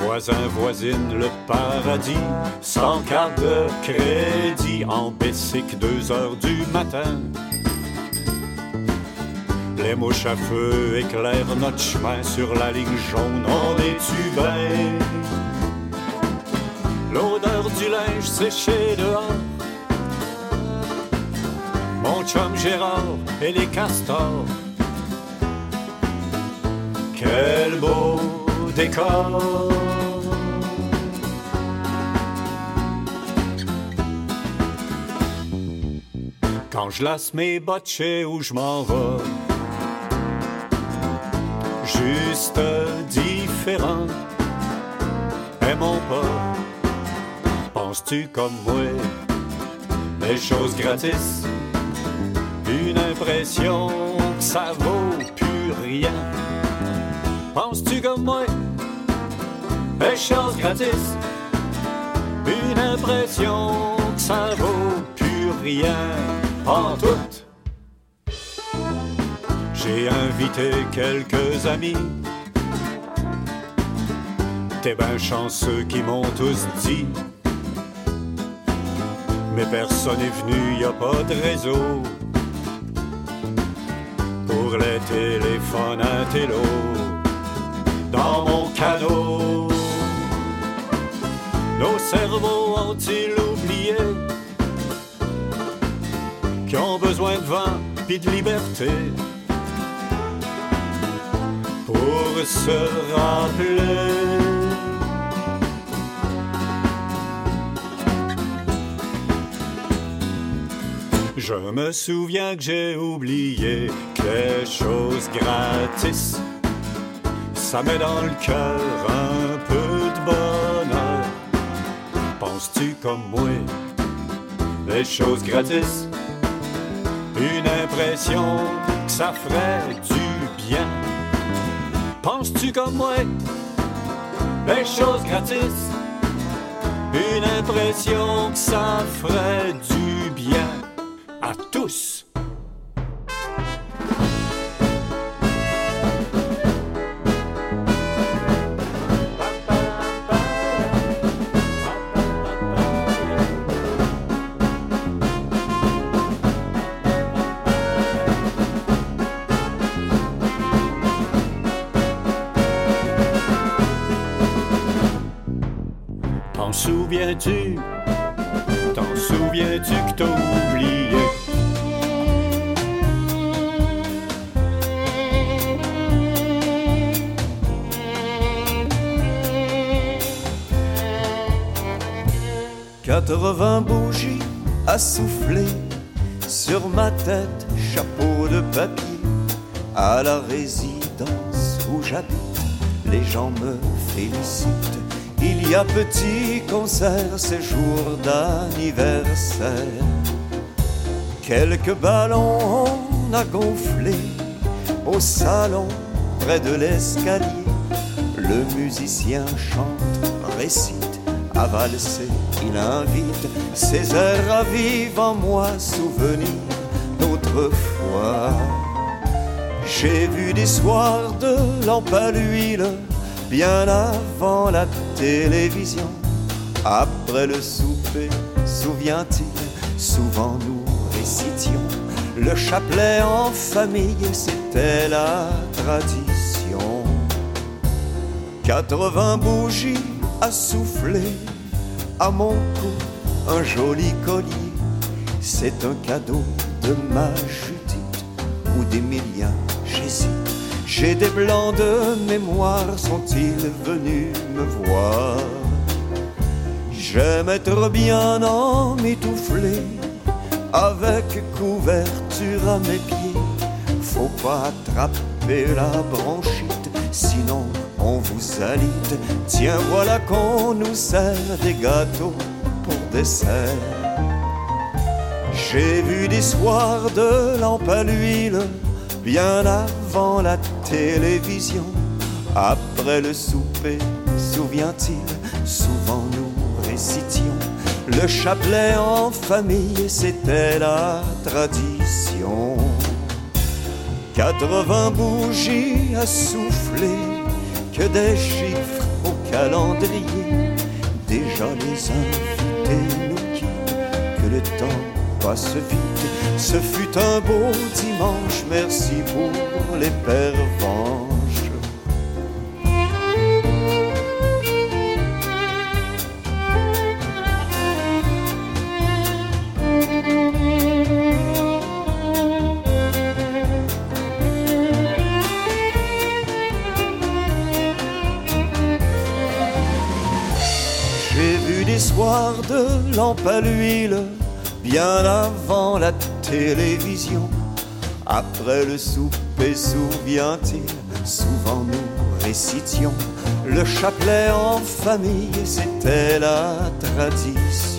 Voisin, voisine, le paradis, sans carte de crédit, en Bessic, deux heures du matin. Les mouches à feu éclairent notre chemin sur la ligne jaune, on est bien. L'odeur du linge séché dehors. Mon chum Gérard et les castors. Quel beau décor. Quand je lasse mes bottes chez où je m'en vais. Juste différent. Aimons pas. Penses-tu comme moi? Les choses gratis. Une impression que ça vaut plus rien. Penses-tu comme moi? Choses gratis. Une impression que ça vaut plus rien en tout? J'ai invité quelques amis. T'es ben chanceux qui m'ont tous dit. Mais personne est venu, y a pas de réseau. Pour les téléphones à télo. Dans mon canot. Nos cerveaux ont-ils oublié qui ont besoin de vent puis de liberté pour se rappeler? Je me souviens que j'ai oublié que les choses gratis, ça met dans le cœur un peu de bonheur. Penses-tu comme moi, les choses gratis? une impression que ça ferait du bien. Penses-tu comme moi, les choses gratis, une impression que ça ferait du bien à tous. Quatre-vingts bougies à souffler sur ma tête, chapeau de papier. À la résidence où j'habite, les gens me félicitent. Il y a petit concert, c'est jour d'anniversaire. Quelques ballons on a au salon près de l'escalier. Le musicien chante, récite, à valser, il invite ses airs ravivent en moi souvenir d'autrefois. J'ai vu des soirs de lampe à l'huile bien avant la télévision. Après le souper, souvient-il, souvent nous récitions le chapelet en famille, c'était la tradition. 80 bougies à souffler, à mon cou, un joli collier. C'est un cadeau de ma Judith ou d'Emilien, j'hésite. J'ai des blancs de mémoire, sont-ils venus me voir? J'aime être bien emmitouflé, avec couverture à mes pieds. Faut pas attraper la sinon on vous alite. Tiens, voilà qu'on nous sert des gâteaux pour dessert. J'ai vu des soirs de lampe à l'huile, bien avant la télévision. Après le souper, souvient-il, souvent nous récitions le chapelet en famille, c'était la tradition. 80 bougies à souffler, que des chiffres au calendrier. Déjà les invités nous quittent, que le temps passe vite. Ce fut un beau dimanche, merci pour les pervenches. À l'huile, bien avant la télévision. Après le souper, souviens-t-il, souvent nous récitions le chapelet en famille, c'était la tradition.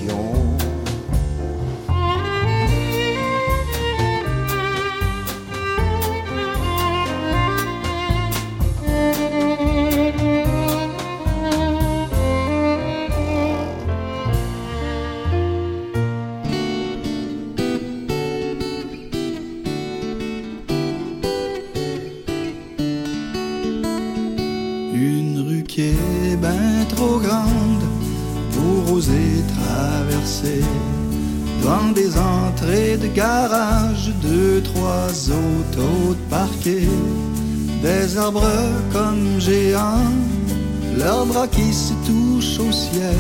Des arbres comme géants, leurs bras qui se touchent au ciel.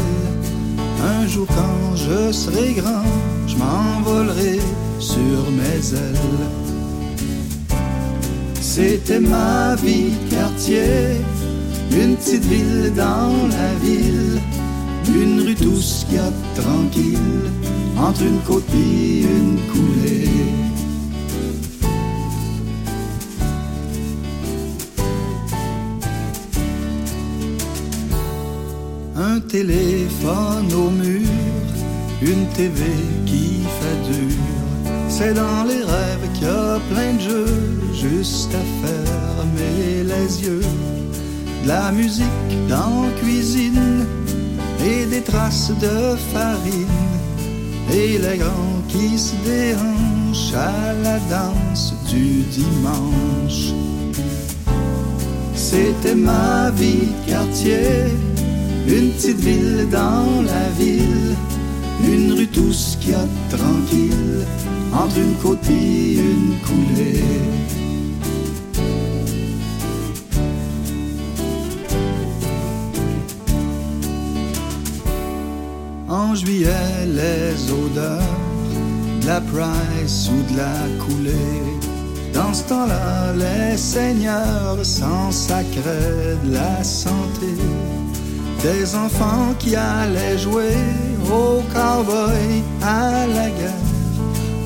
Un jour quand je serai grand, je m'envolerai sur mes ailes. C'était ma vie quartier, une petite ville dans la ville, une rue tous quatre tranquille, entre une côte Qui fait dur. C'est dans les rêves qu'il y a plein de jeux, juste à fermer les yeux. De la musique dans la cuisine et des traces de farine. Et les grands qui se déhanchent à la danse du dimanche. C'était ma vie quartier, une petite ville dans la ville, une rue tous qui a tranquille, entre une côte une coulée. En juillet, les odeurs de la Price ou de la coulée. Dans ce temps-là, les seigneurs s'en sacraient de la santé. Des enfants qui allaient jouer au cowboy à la guerre,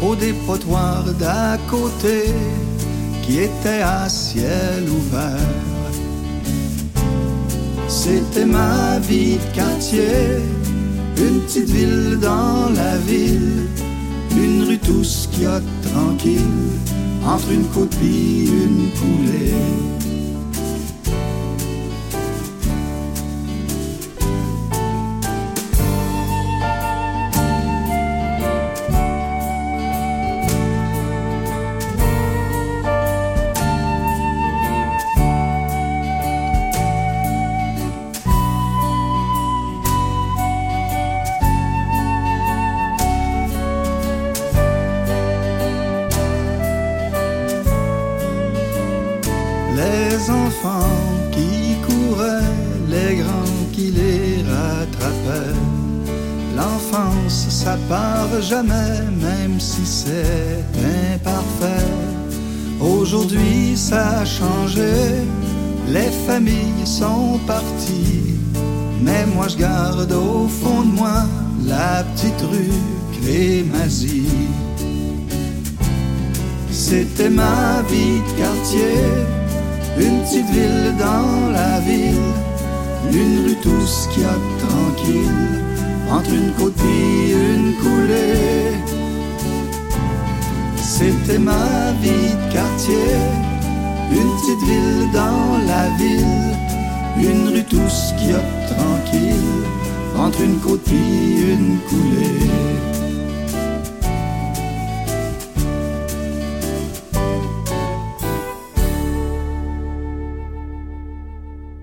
au dépotoir d'à côté qui était à ciel ouvert. C'était ma vie de quartier, une petite ville dans la ville, une rue tous qui a tranquille, entre une côte et une coulée. Même si c'est imparfait. Aujourd'hui, ça a changé, les familles sont parties. Mais moi, je garde au fond de moi la petite rue Clémazie. C'était ma vie de quartier, une petite ville dans la ville, une rue tous qui a tranquille, entre une côte et une coulée. C'était ma vie de quartier, une petite ville dans la ville, une rue tous qui a tranquille, entre une côte et une coulée.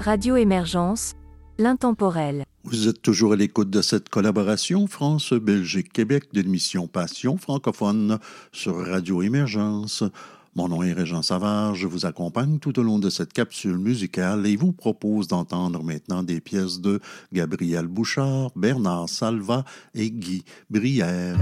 Radio Émergence, l'intemporel. Vous êtes toujours à l'écoute de cette collaboration France-Belgique-Québec de l'émission Passion francophone sur Radio Émergence. Mon nom est Régent Savard, je vous accompagne tout au long de cette capsule musicale et vous propose d'entendre maintenant des pièces de Gabriel Bouchard, Bernard Salva et Guy Brière.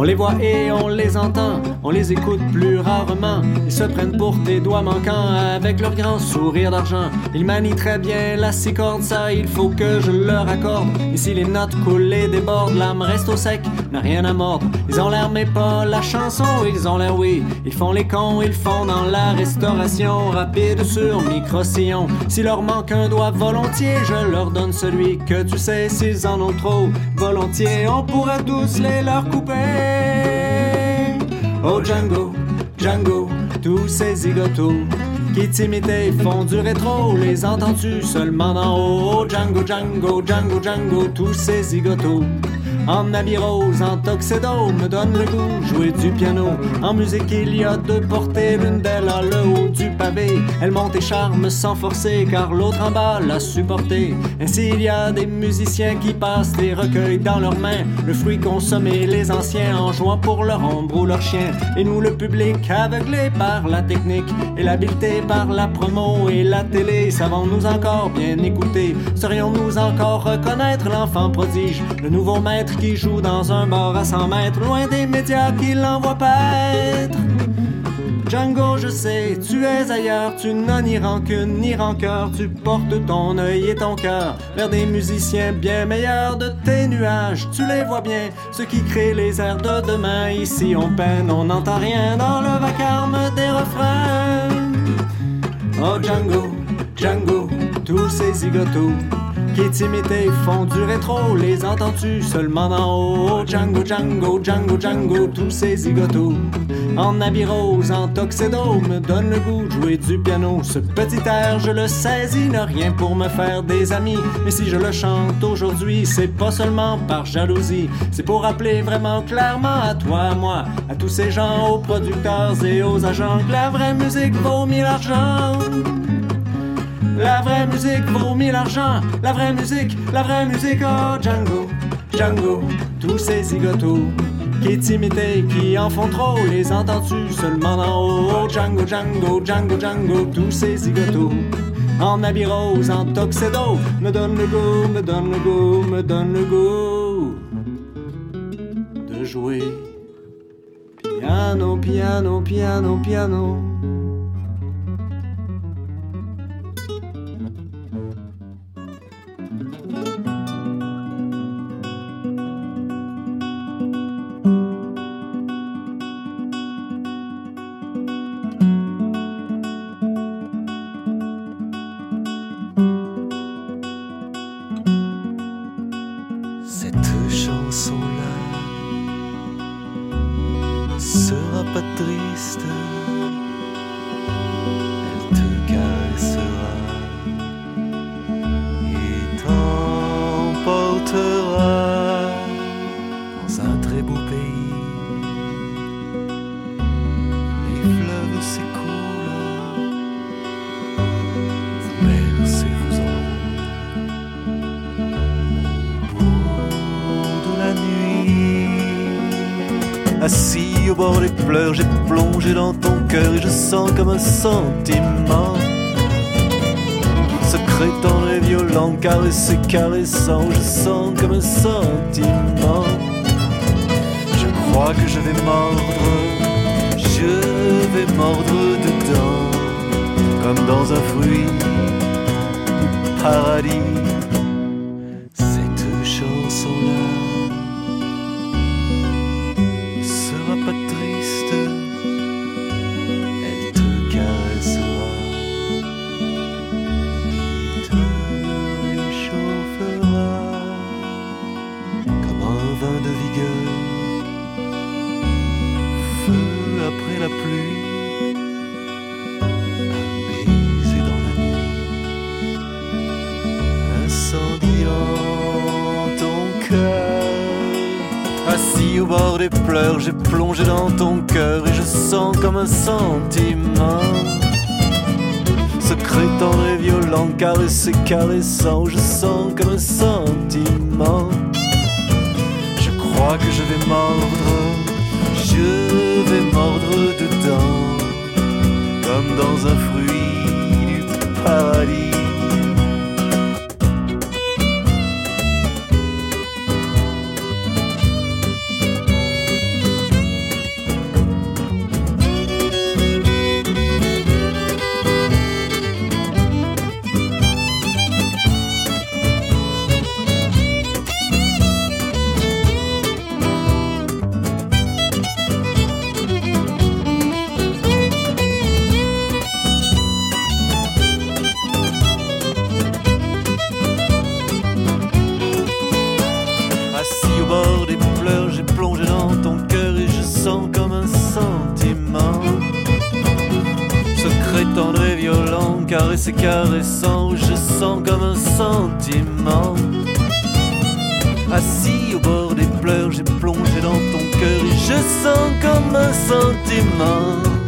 On les voit et on les entend, on les écoute plus rarement. Ils se prennent pour des doigts manquants avec leur grand sourire d'argent. Ils manient très bien la six cordes, ça il faut que je leur accorde. Et si les notes coulent et débordent, l'âme reste au sec, n'a rien à mordre. Ils ont l'air mais pas la chanson, ils ont l'air oui. Ils font les cons, ils font dans la restauration rapide sur micro-sillon. S'il leur manque un doigt volontiers, je leur donne celui que tu sais s'ils en ont trop. Volontiers, on pourrait tous les leur couper. Oh Django, Django, tous ces zigotos qui t'imitaient font du rétro. Les entends-tu seulement d'en haut? Django, Django, Django, Django, tous ces zigotos. En habit rose, en tuxedo, me donne le goût jouer du piano. En musique, il y a deux portées, l'une d'elles a le haut du pavé. Elle monte et charme sans forcer, car l'autre en bas l'a supporté. Ainsi, il y a des musiciens qui passent des recueils dans leurs mains. Le fruit consommé, les anciens en jouant pour leur ombre ou leur chien. Et nous, le public, aveuglé par la technique et l'habileté par la promo et la télé, savons-nous encore bien écouter? Serions-nous encore reconnaître l'enfant prodige, le nouveau maître qui joue dans un bar à 100 mètres, loin des médias qui l'envoient paître. Django, je sais, tu es ailleurs, tu n'as ni rancune ni rancœur, tu portes ton œil et ton cœur vers des musiciens bien meilleurs de tes nuages. Tu les vois bien, ceux qui créent les airs de demain. Ici on peine, on n'entend rien dans le vacarme des refrains. Oh Django, Django, tous ces zigotos qui t'imitaient font du rétro. Les entends-tu seulement d'en haut? Django, Django, Django, Django, tous ces zigotos. En habit rose, en tuxedo, me donne le goût de jouer du piano. Ce petit air, je le saisis, n'a rien pour me faire des amis. Mais si je le chante aujourd'hui, c'est pas seulement par jalousie. C'est pour rappeler vraiment clairement à toi, à moi, à tous ces gens, aux producteurs et aux agents, que la vraie musique vaut mille argent. La vraie musique vaut mille argent. La vraie musique, la vraie musique, oh Django, Django, tous ces zigotos qui t'imitaient, qui en font trop, les entends-tu seulement d'en haut? Oh Django, Django, Django, Django, tous ces zigotos. En habit rose, en tuxedo, me donne le goût, me donne le goût, me donne le goût de jouer. Piano, piano, piano, piano. Sens comme un sentiment. Secret, tendre et violent, caressé, caressant, je sens comme un sentiment. Je crois que je vais mordre, je vais mordre dedans, comme dans un fruit du paradis. Un sentiment. Secret, tendre et violent, caressé, caressant, je sens comme un sentiment. Je crois que je vais mordre, je vais mordre dedans, comme dans un fruit du paradis. Très tendre et violent, caressé, caressant, je sens comme un sentiment. Assis au bord des pleurs, j'ai plongé dans ton cœur et je sens comme un sentiment.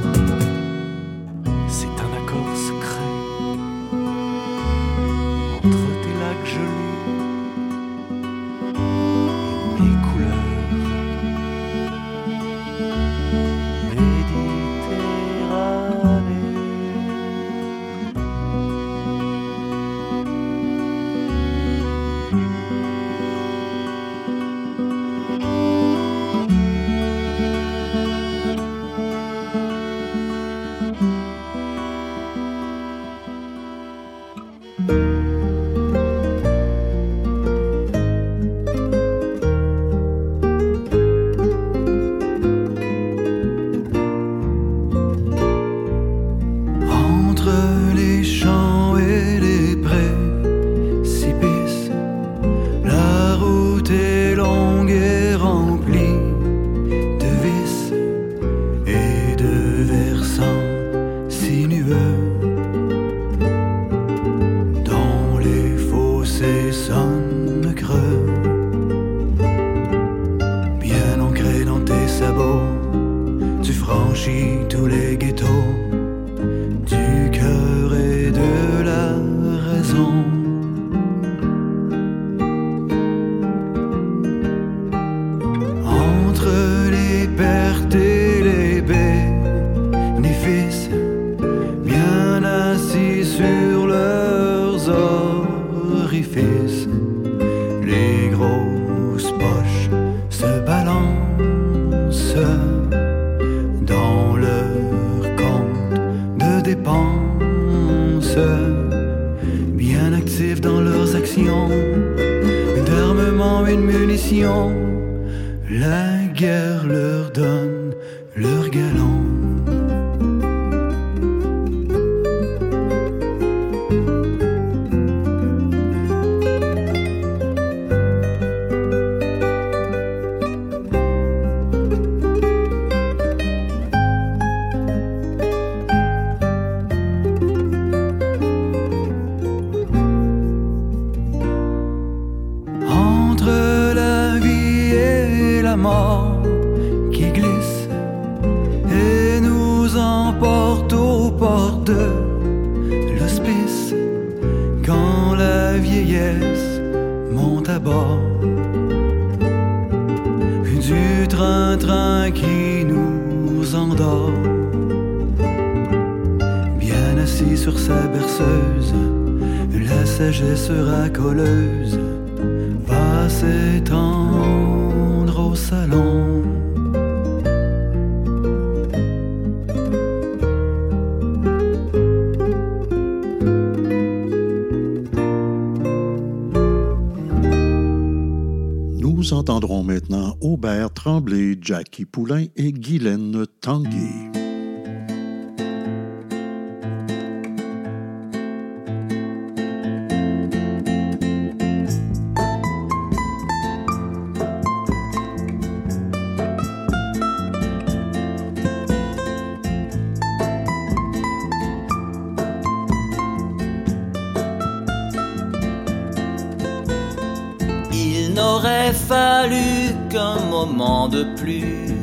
Il n'aurait fallu qu'un moment de plus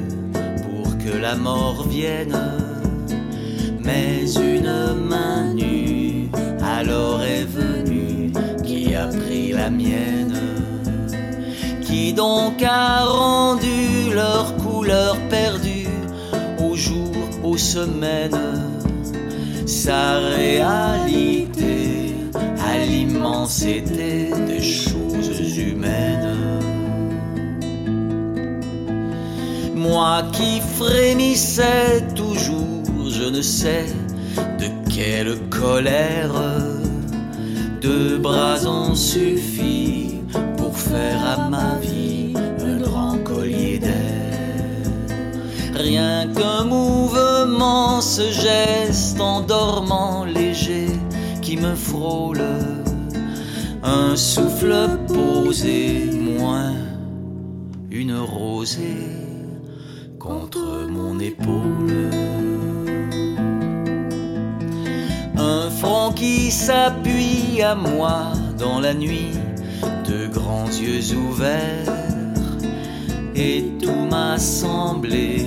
pour que la mort vienne, mais une main nue alors est venue qui a pris la mienne. Qui donc a rendu leur couleur perdue au jour, aux semaines, sa réalité à l'immensité des choses Moi qui frémissais toujours, je ne sais de quelle colère, deux bras ont suffi pour faire à ma vie un grand collier d'air. Rien qu'un mouvement, ce geste endormant léger qui me frôle, un souffle posé, moins une rosée un front qui s'appuie à moi dans la nuit, de grands yeux ouverts, et tout m'a semblé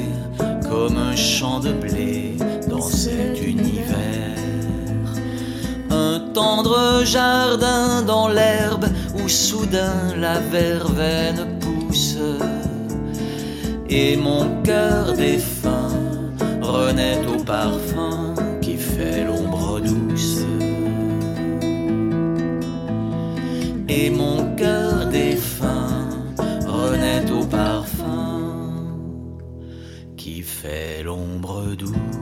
comme un champ de blé dans cet univers. Un tendre jardin dans l'herbe où soudain la verveine et mon cœur défunt renaît au parfum qui fait l'ombre douce. Et mon cœur défunt renaît au parfum qui fait l'ombre douce.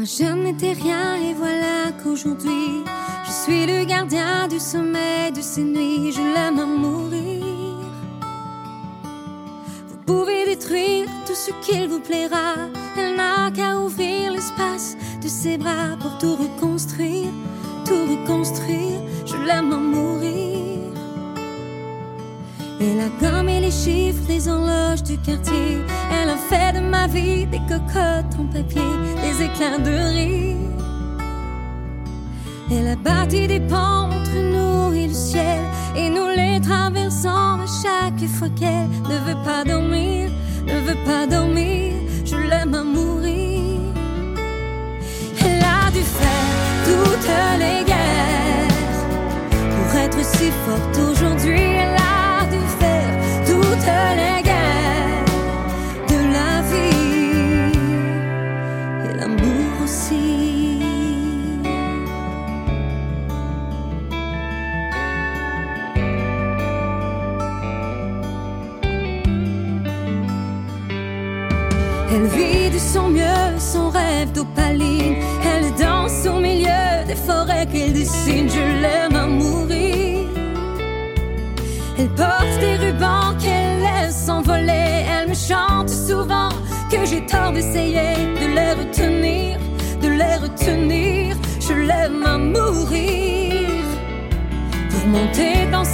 Moi je n'étais rien et voilà qu'aujourd'hui je suis le gardien du sommeil de ces nuits. Je l'aime à mourir. Vous pouvez détruire tout ce qu'il vous plaira. Elle n'a qu'à ouvrir l'espace de ses bras pour tout reconstruire, tout reconstruire. Je l'aime à mourir. Elle a gommé les chiffres des horloges du quartier. Elle a fait de ma vie des cocottes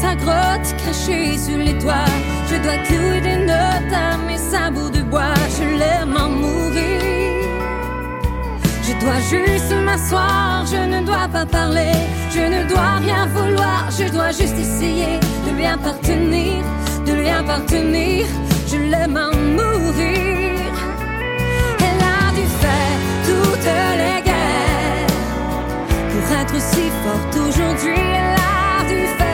sa grotte cachée sur les toits, je dois clouer des notes à mes sabots de bois. Je l'aime à mourir. Je dois juste m'asseoir, je ne dois pas parler, je ne dois rien vouloir, je dois juste essayer de lui appartenir, de lui appartenir. Je l'aime à mourir. Elle a dû faire toutes les guerres pour être si forte aujourd'hui. Elle a dû faire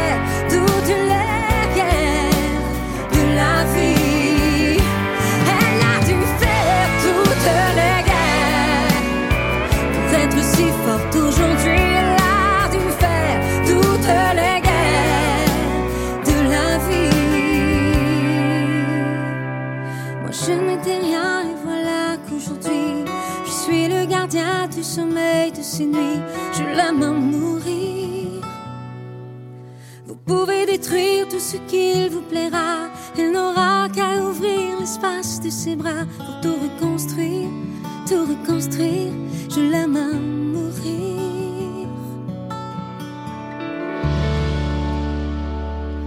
détruire tout ce qu'il vous plaira. N'aura qu'à ouvrir l'espace de ses bras pour tout reconstruire, tout reconstruire. Je l'aime à mourir.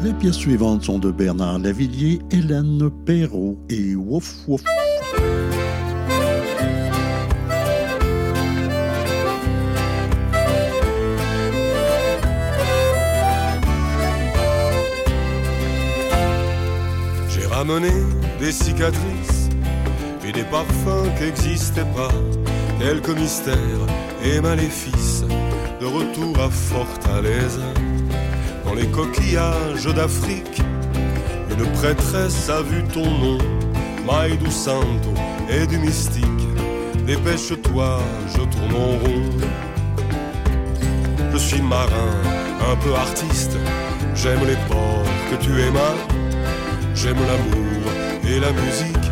Les pièces suivantes sont de Bernard Lavillier, Hélène Perrault et Wouf Wouf. Des cicatrices et des parfums qui n'existaient pas, quelques mystères et maléfices de retour à Fortaleza. Dans les coquillages d'Afrique, une prêtresse a vu ton nom, Maïdou Santo et du mystique. Dépêche-toi, je tourne en rond. Je suis marin, un peu artiste, j'aime les ports que tu aimas. J'aime l'amour et la musique.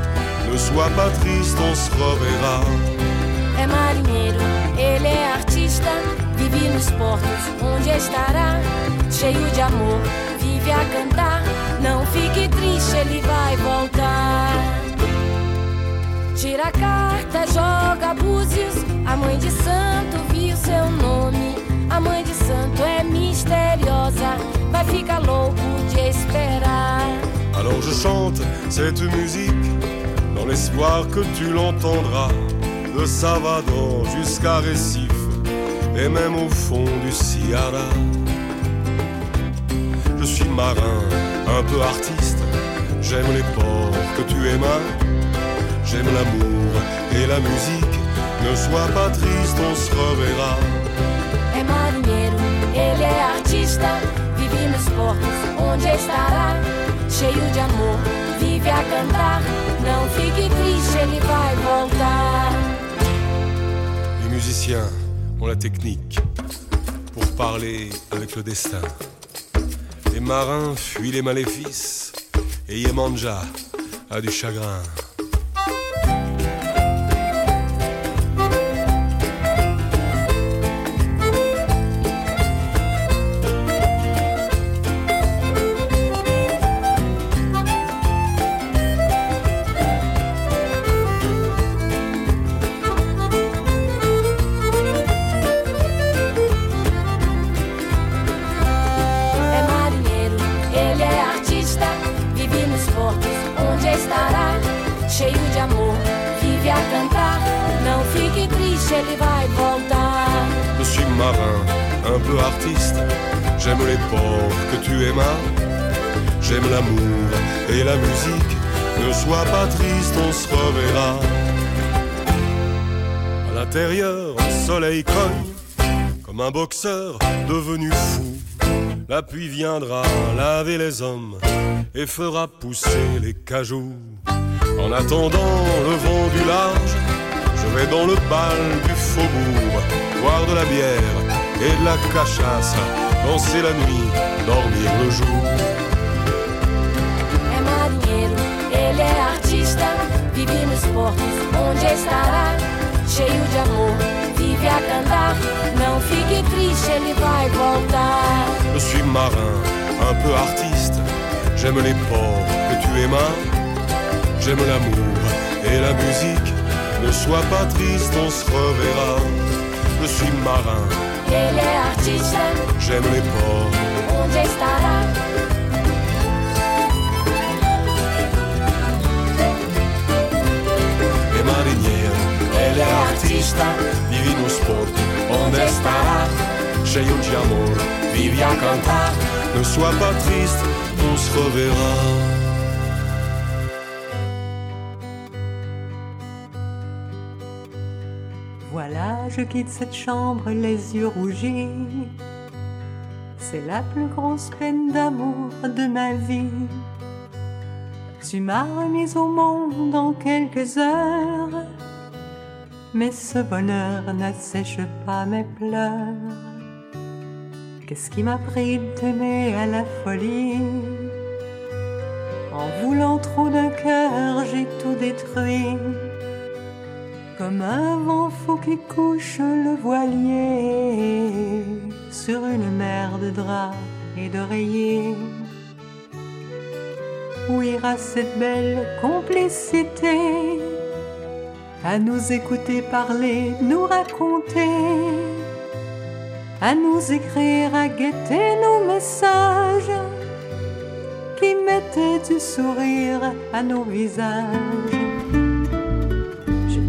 Ne sois pas triste, on se reverra. É marinheiro, ele é artista, vive nos portos onde estará, cheio de amor, vive a cantar. Não fique triste, ele vai voltar. Tira a carta, joga búzios. A mãe de santo viu seu nome. A mãe de santo é misteriosa, vai ficar louco de esperar. Alors je chante cette musique dans l'espoir que tu l'entendras. De Salvador jusqu'à Recife et même au fond du Sierra. Je suis marin, un peu artiste. J'aime les ports que tu aimas. J'aime l'amour et la musique. Ne sois pas triste, on se reverra. Les musiciens ont la technique pour parler avec le destin. Les marins fuient les maléfices et Yemanja a du chagrin. Artiste. J'aime les ports que tu aimas. J'aime l'amour et la musique. Ne sois pas triste, on se reverra. À l'intérieur, un soleil cogne comme un boxeur devenu fou. La pluie viendra laver les hommes et fera pousser les cajoux. En attendant le vent du large, je vais dans le bal du faubourg, boire de la bière et de la cachasse, danser la nuit, dormir le jour. É marinheiro, ele é artista. Vive nos portos, onde estará? Cheio de amor, vive a cantar. Não fique triste, ele vai voltar. Je suis marin, un peu artiste. J'aime les ports que tu aimas. J'aime l'amour et la musique. Ne sois pas triste, on se reverra. Je suis marin, Ele é artista. j'aime les ports. Onde estará? E marinheiro, ele é artista. Vive nos portos, onde estará? Cheio de amor, vive a cantar. Ne sois pas triste, on se reverra. Voilà, je quitte cette chambre, les yeux rougis. C'est la plus grosse peine d'amour de ma vie. Tu m'as remise au monde en quelques heures. Mais ce bonheur n'assèche pas mes pleurs. Qu'est-ce qui m'a pris de t'aimer à la folie? En voulant trop d'un cœur, j'ai tout détruit. Comme un vent fou qui couche le voilier sur une mer de draps et d'oreillers. Où ira cette belle complicité? À nous écouter parler, nous raconter, à nous écrire, à guetter nos messages qui mettaient du sourire à nos visages.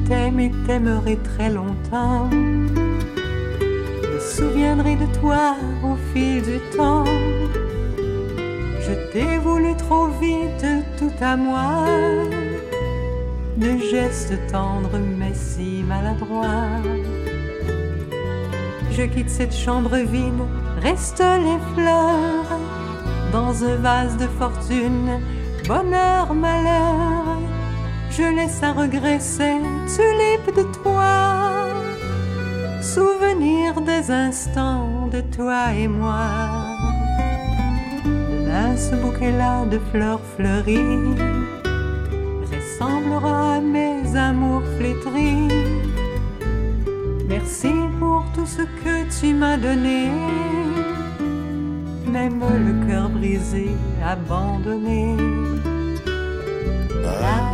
T'aime et t'aimerai très longtemps. Je me souviendrai de toi au fil du temps. Je t'ai voulu trop vite, tout à moi. De gestes tendres mais si maladroits. Je quitte cette chambre vide, restent les fleurs. Dans un vase de fortune, bonheur, malheur. Je laisse à regret ces tulipes de toi. Souvenir des instants de toi et moi. Demain, ce bouquet-là de fleurs fleuries ressemblera à mes amours flétris. Merci pour tout ce que tu m'as donné. Même le cœur brisé, abandonné. La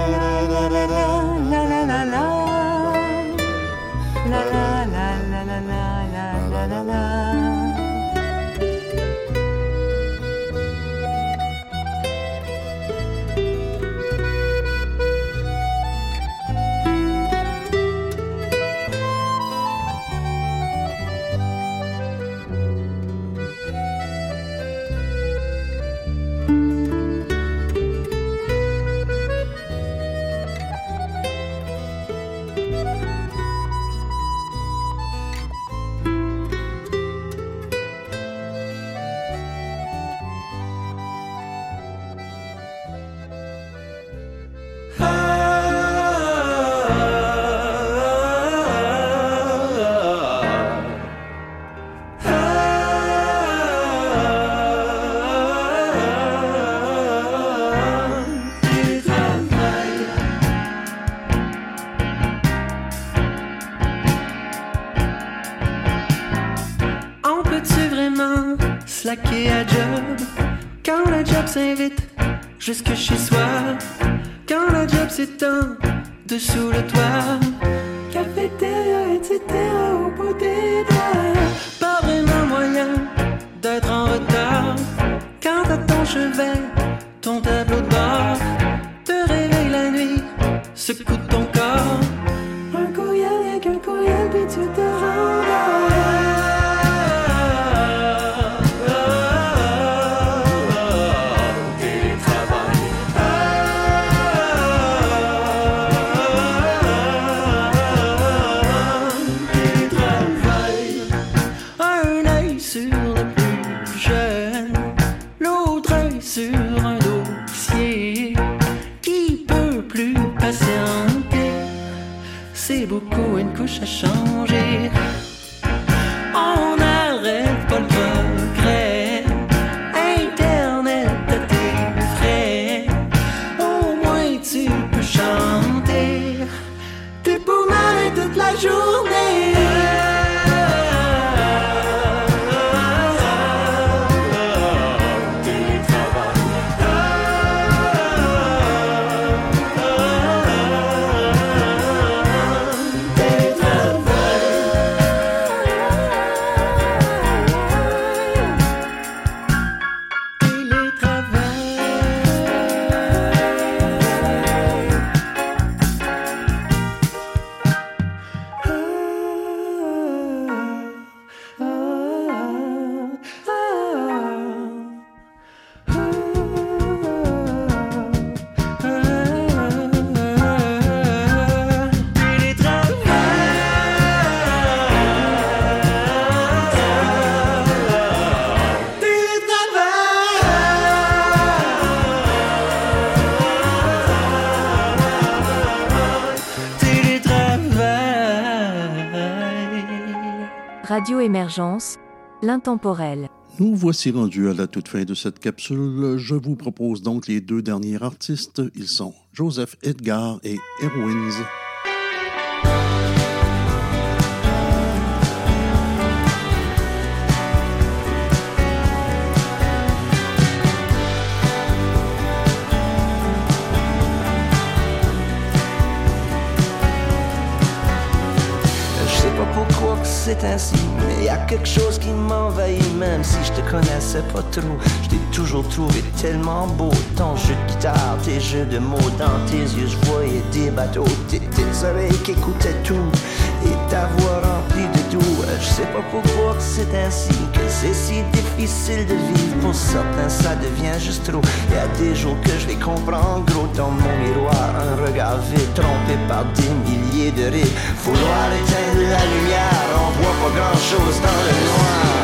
Just cause she's Radio Émergence, l'intemporel. Nous voici rendus à la toute fin de cette capsule. Je vous propose donc les deux derniers artistes. Ils sont Joseph Edgar et Heroines. C'est ainsi, mais y a quelque chose qui m'envahit, même si je te connaissais pas trop. Je t'ai toujours trouvé tellement beau, ton jeu de guitare, tes jeux de mots dans tes yeux, je voyais des bateaux, tes, tes oreilles qui écoutaient tout, et ta voix remplie de Je sais pas pourquoi c'est ainsi, que c'est si difficile de vivre. Pour certains, ça devient juste trop. Y a des jours que je les comprends gros dans mon miroir, un regard vide trompé par des milliers de rires. Vouloir éteindre la lumière, on voit pas grand chose dans le noir.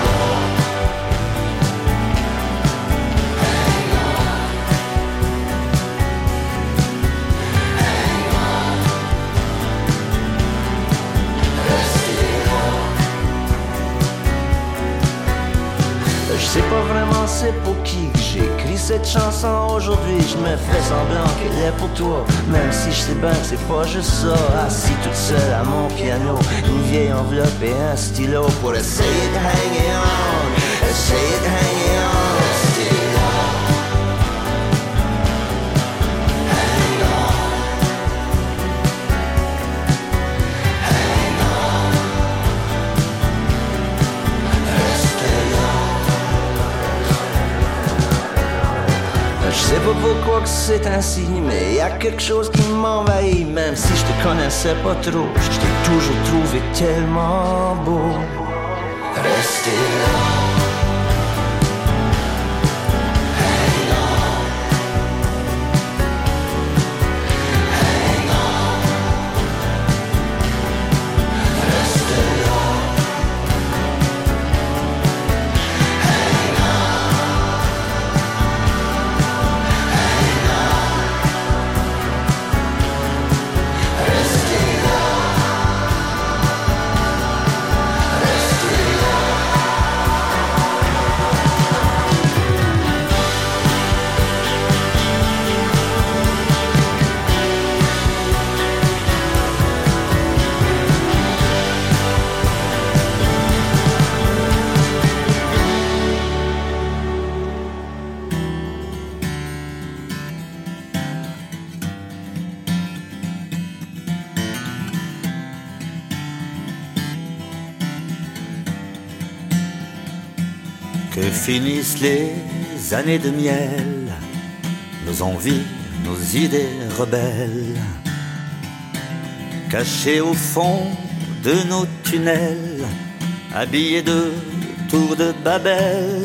Sais pas vraiment c'est pour qui que j'ai écrit cette chanson aujourd'hui. Je me fais semblant qu'elle est pour toi, même si je sais bien que c'est pas juste ça. Assis toute seule à mon piano, une vieille enveloppe et un stylo pour essayer de hang on, essayer de hang on. Pas pourquoi que c'est ainsi, mais y a quelque chose qui m'envahit, même si je te connaissais pas trop. Je t'ai toujours trouvé tellement beau. Restez là. Les années de miel, nos envies, nos idées rebelles, cachées au fond de nos tunnels, habillés de tours de Babel.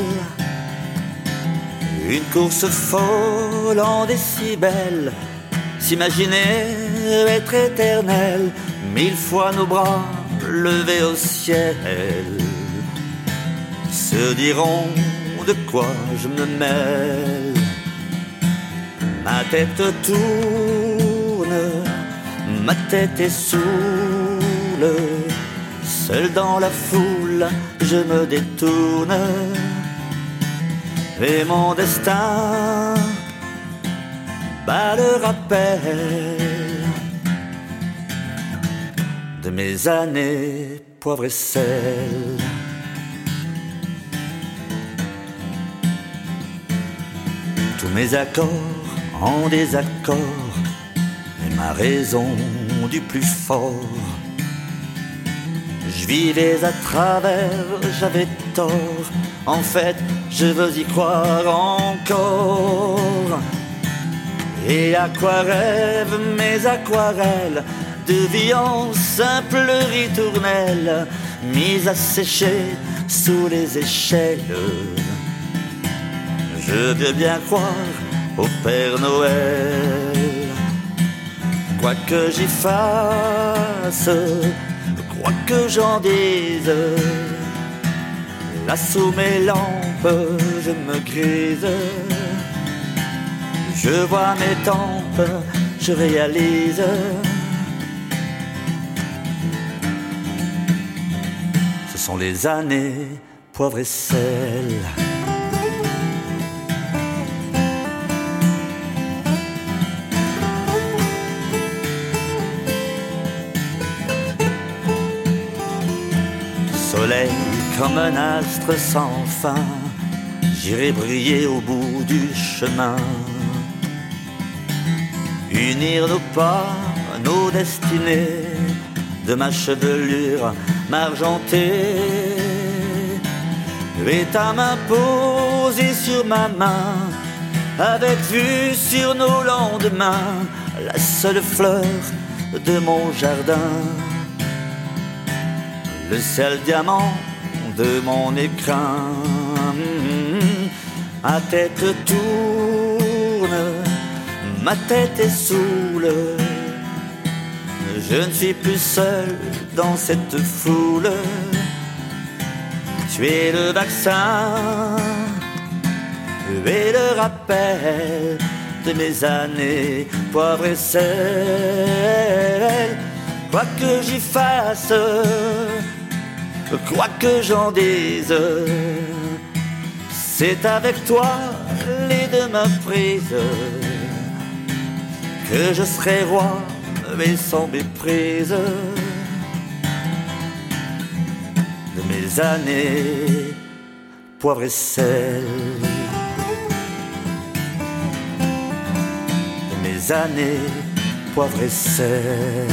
Une course folle en décibels, s'imaginer être éternel, mille fois nos bras levés au ciel, se diront de quoi je me mêle. Ma tête tourne, ma tête est saoule, seul dans la foule, je me détourne. Et mon destin bat le rappel de mes années poivre et sel. Tous mes accords en désaccord, et ma raison du plus fort. Je vivais à travers, j'avais tort. En fait, je veux y croire encore. Et à mes aquarelles de vie en simple ritournelle, mise à sécher sous les échelles. Je veux bien croire au Père Noël, quoi que j'y fasse, quoi que j'en dise. Là sous mes lampes, je me grise. Je vois mes tempes, je réalise. Ce sont les années poivre et sel. Comme un astre sans fin, j'irai briller au bout du chemin. Unir nos pas, nos destinées, de ma chevelure m'argenter. Et ta main posée sur ma main, avec vue sur nos lendemains, la seule fleur de mon jardin. Le seul diamant de mon écrin, ma tête tourne, ma tête est saoule. Je ne suis plus seul dans cette foule. Tu es le vaccin et le rappel de mes années poivre et sel. Quoi que j'y fasse, quoi que j'en dise, c'est avec toi les deux mains prises que je serai roi mais sans méprise. De mes années poivre et sel. De mes années poivre et sel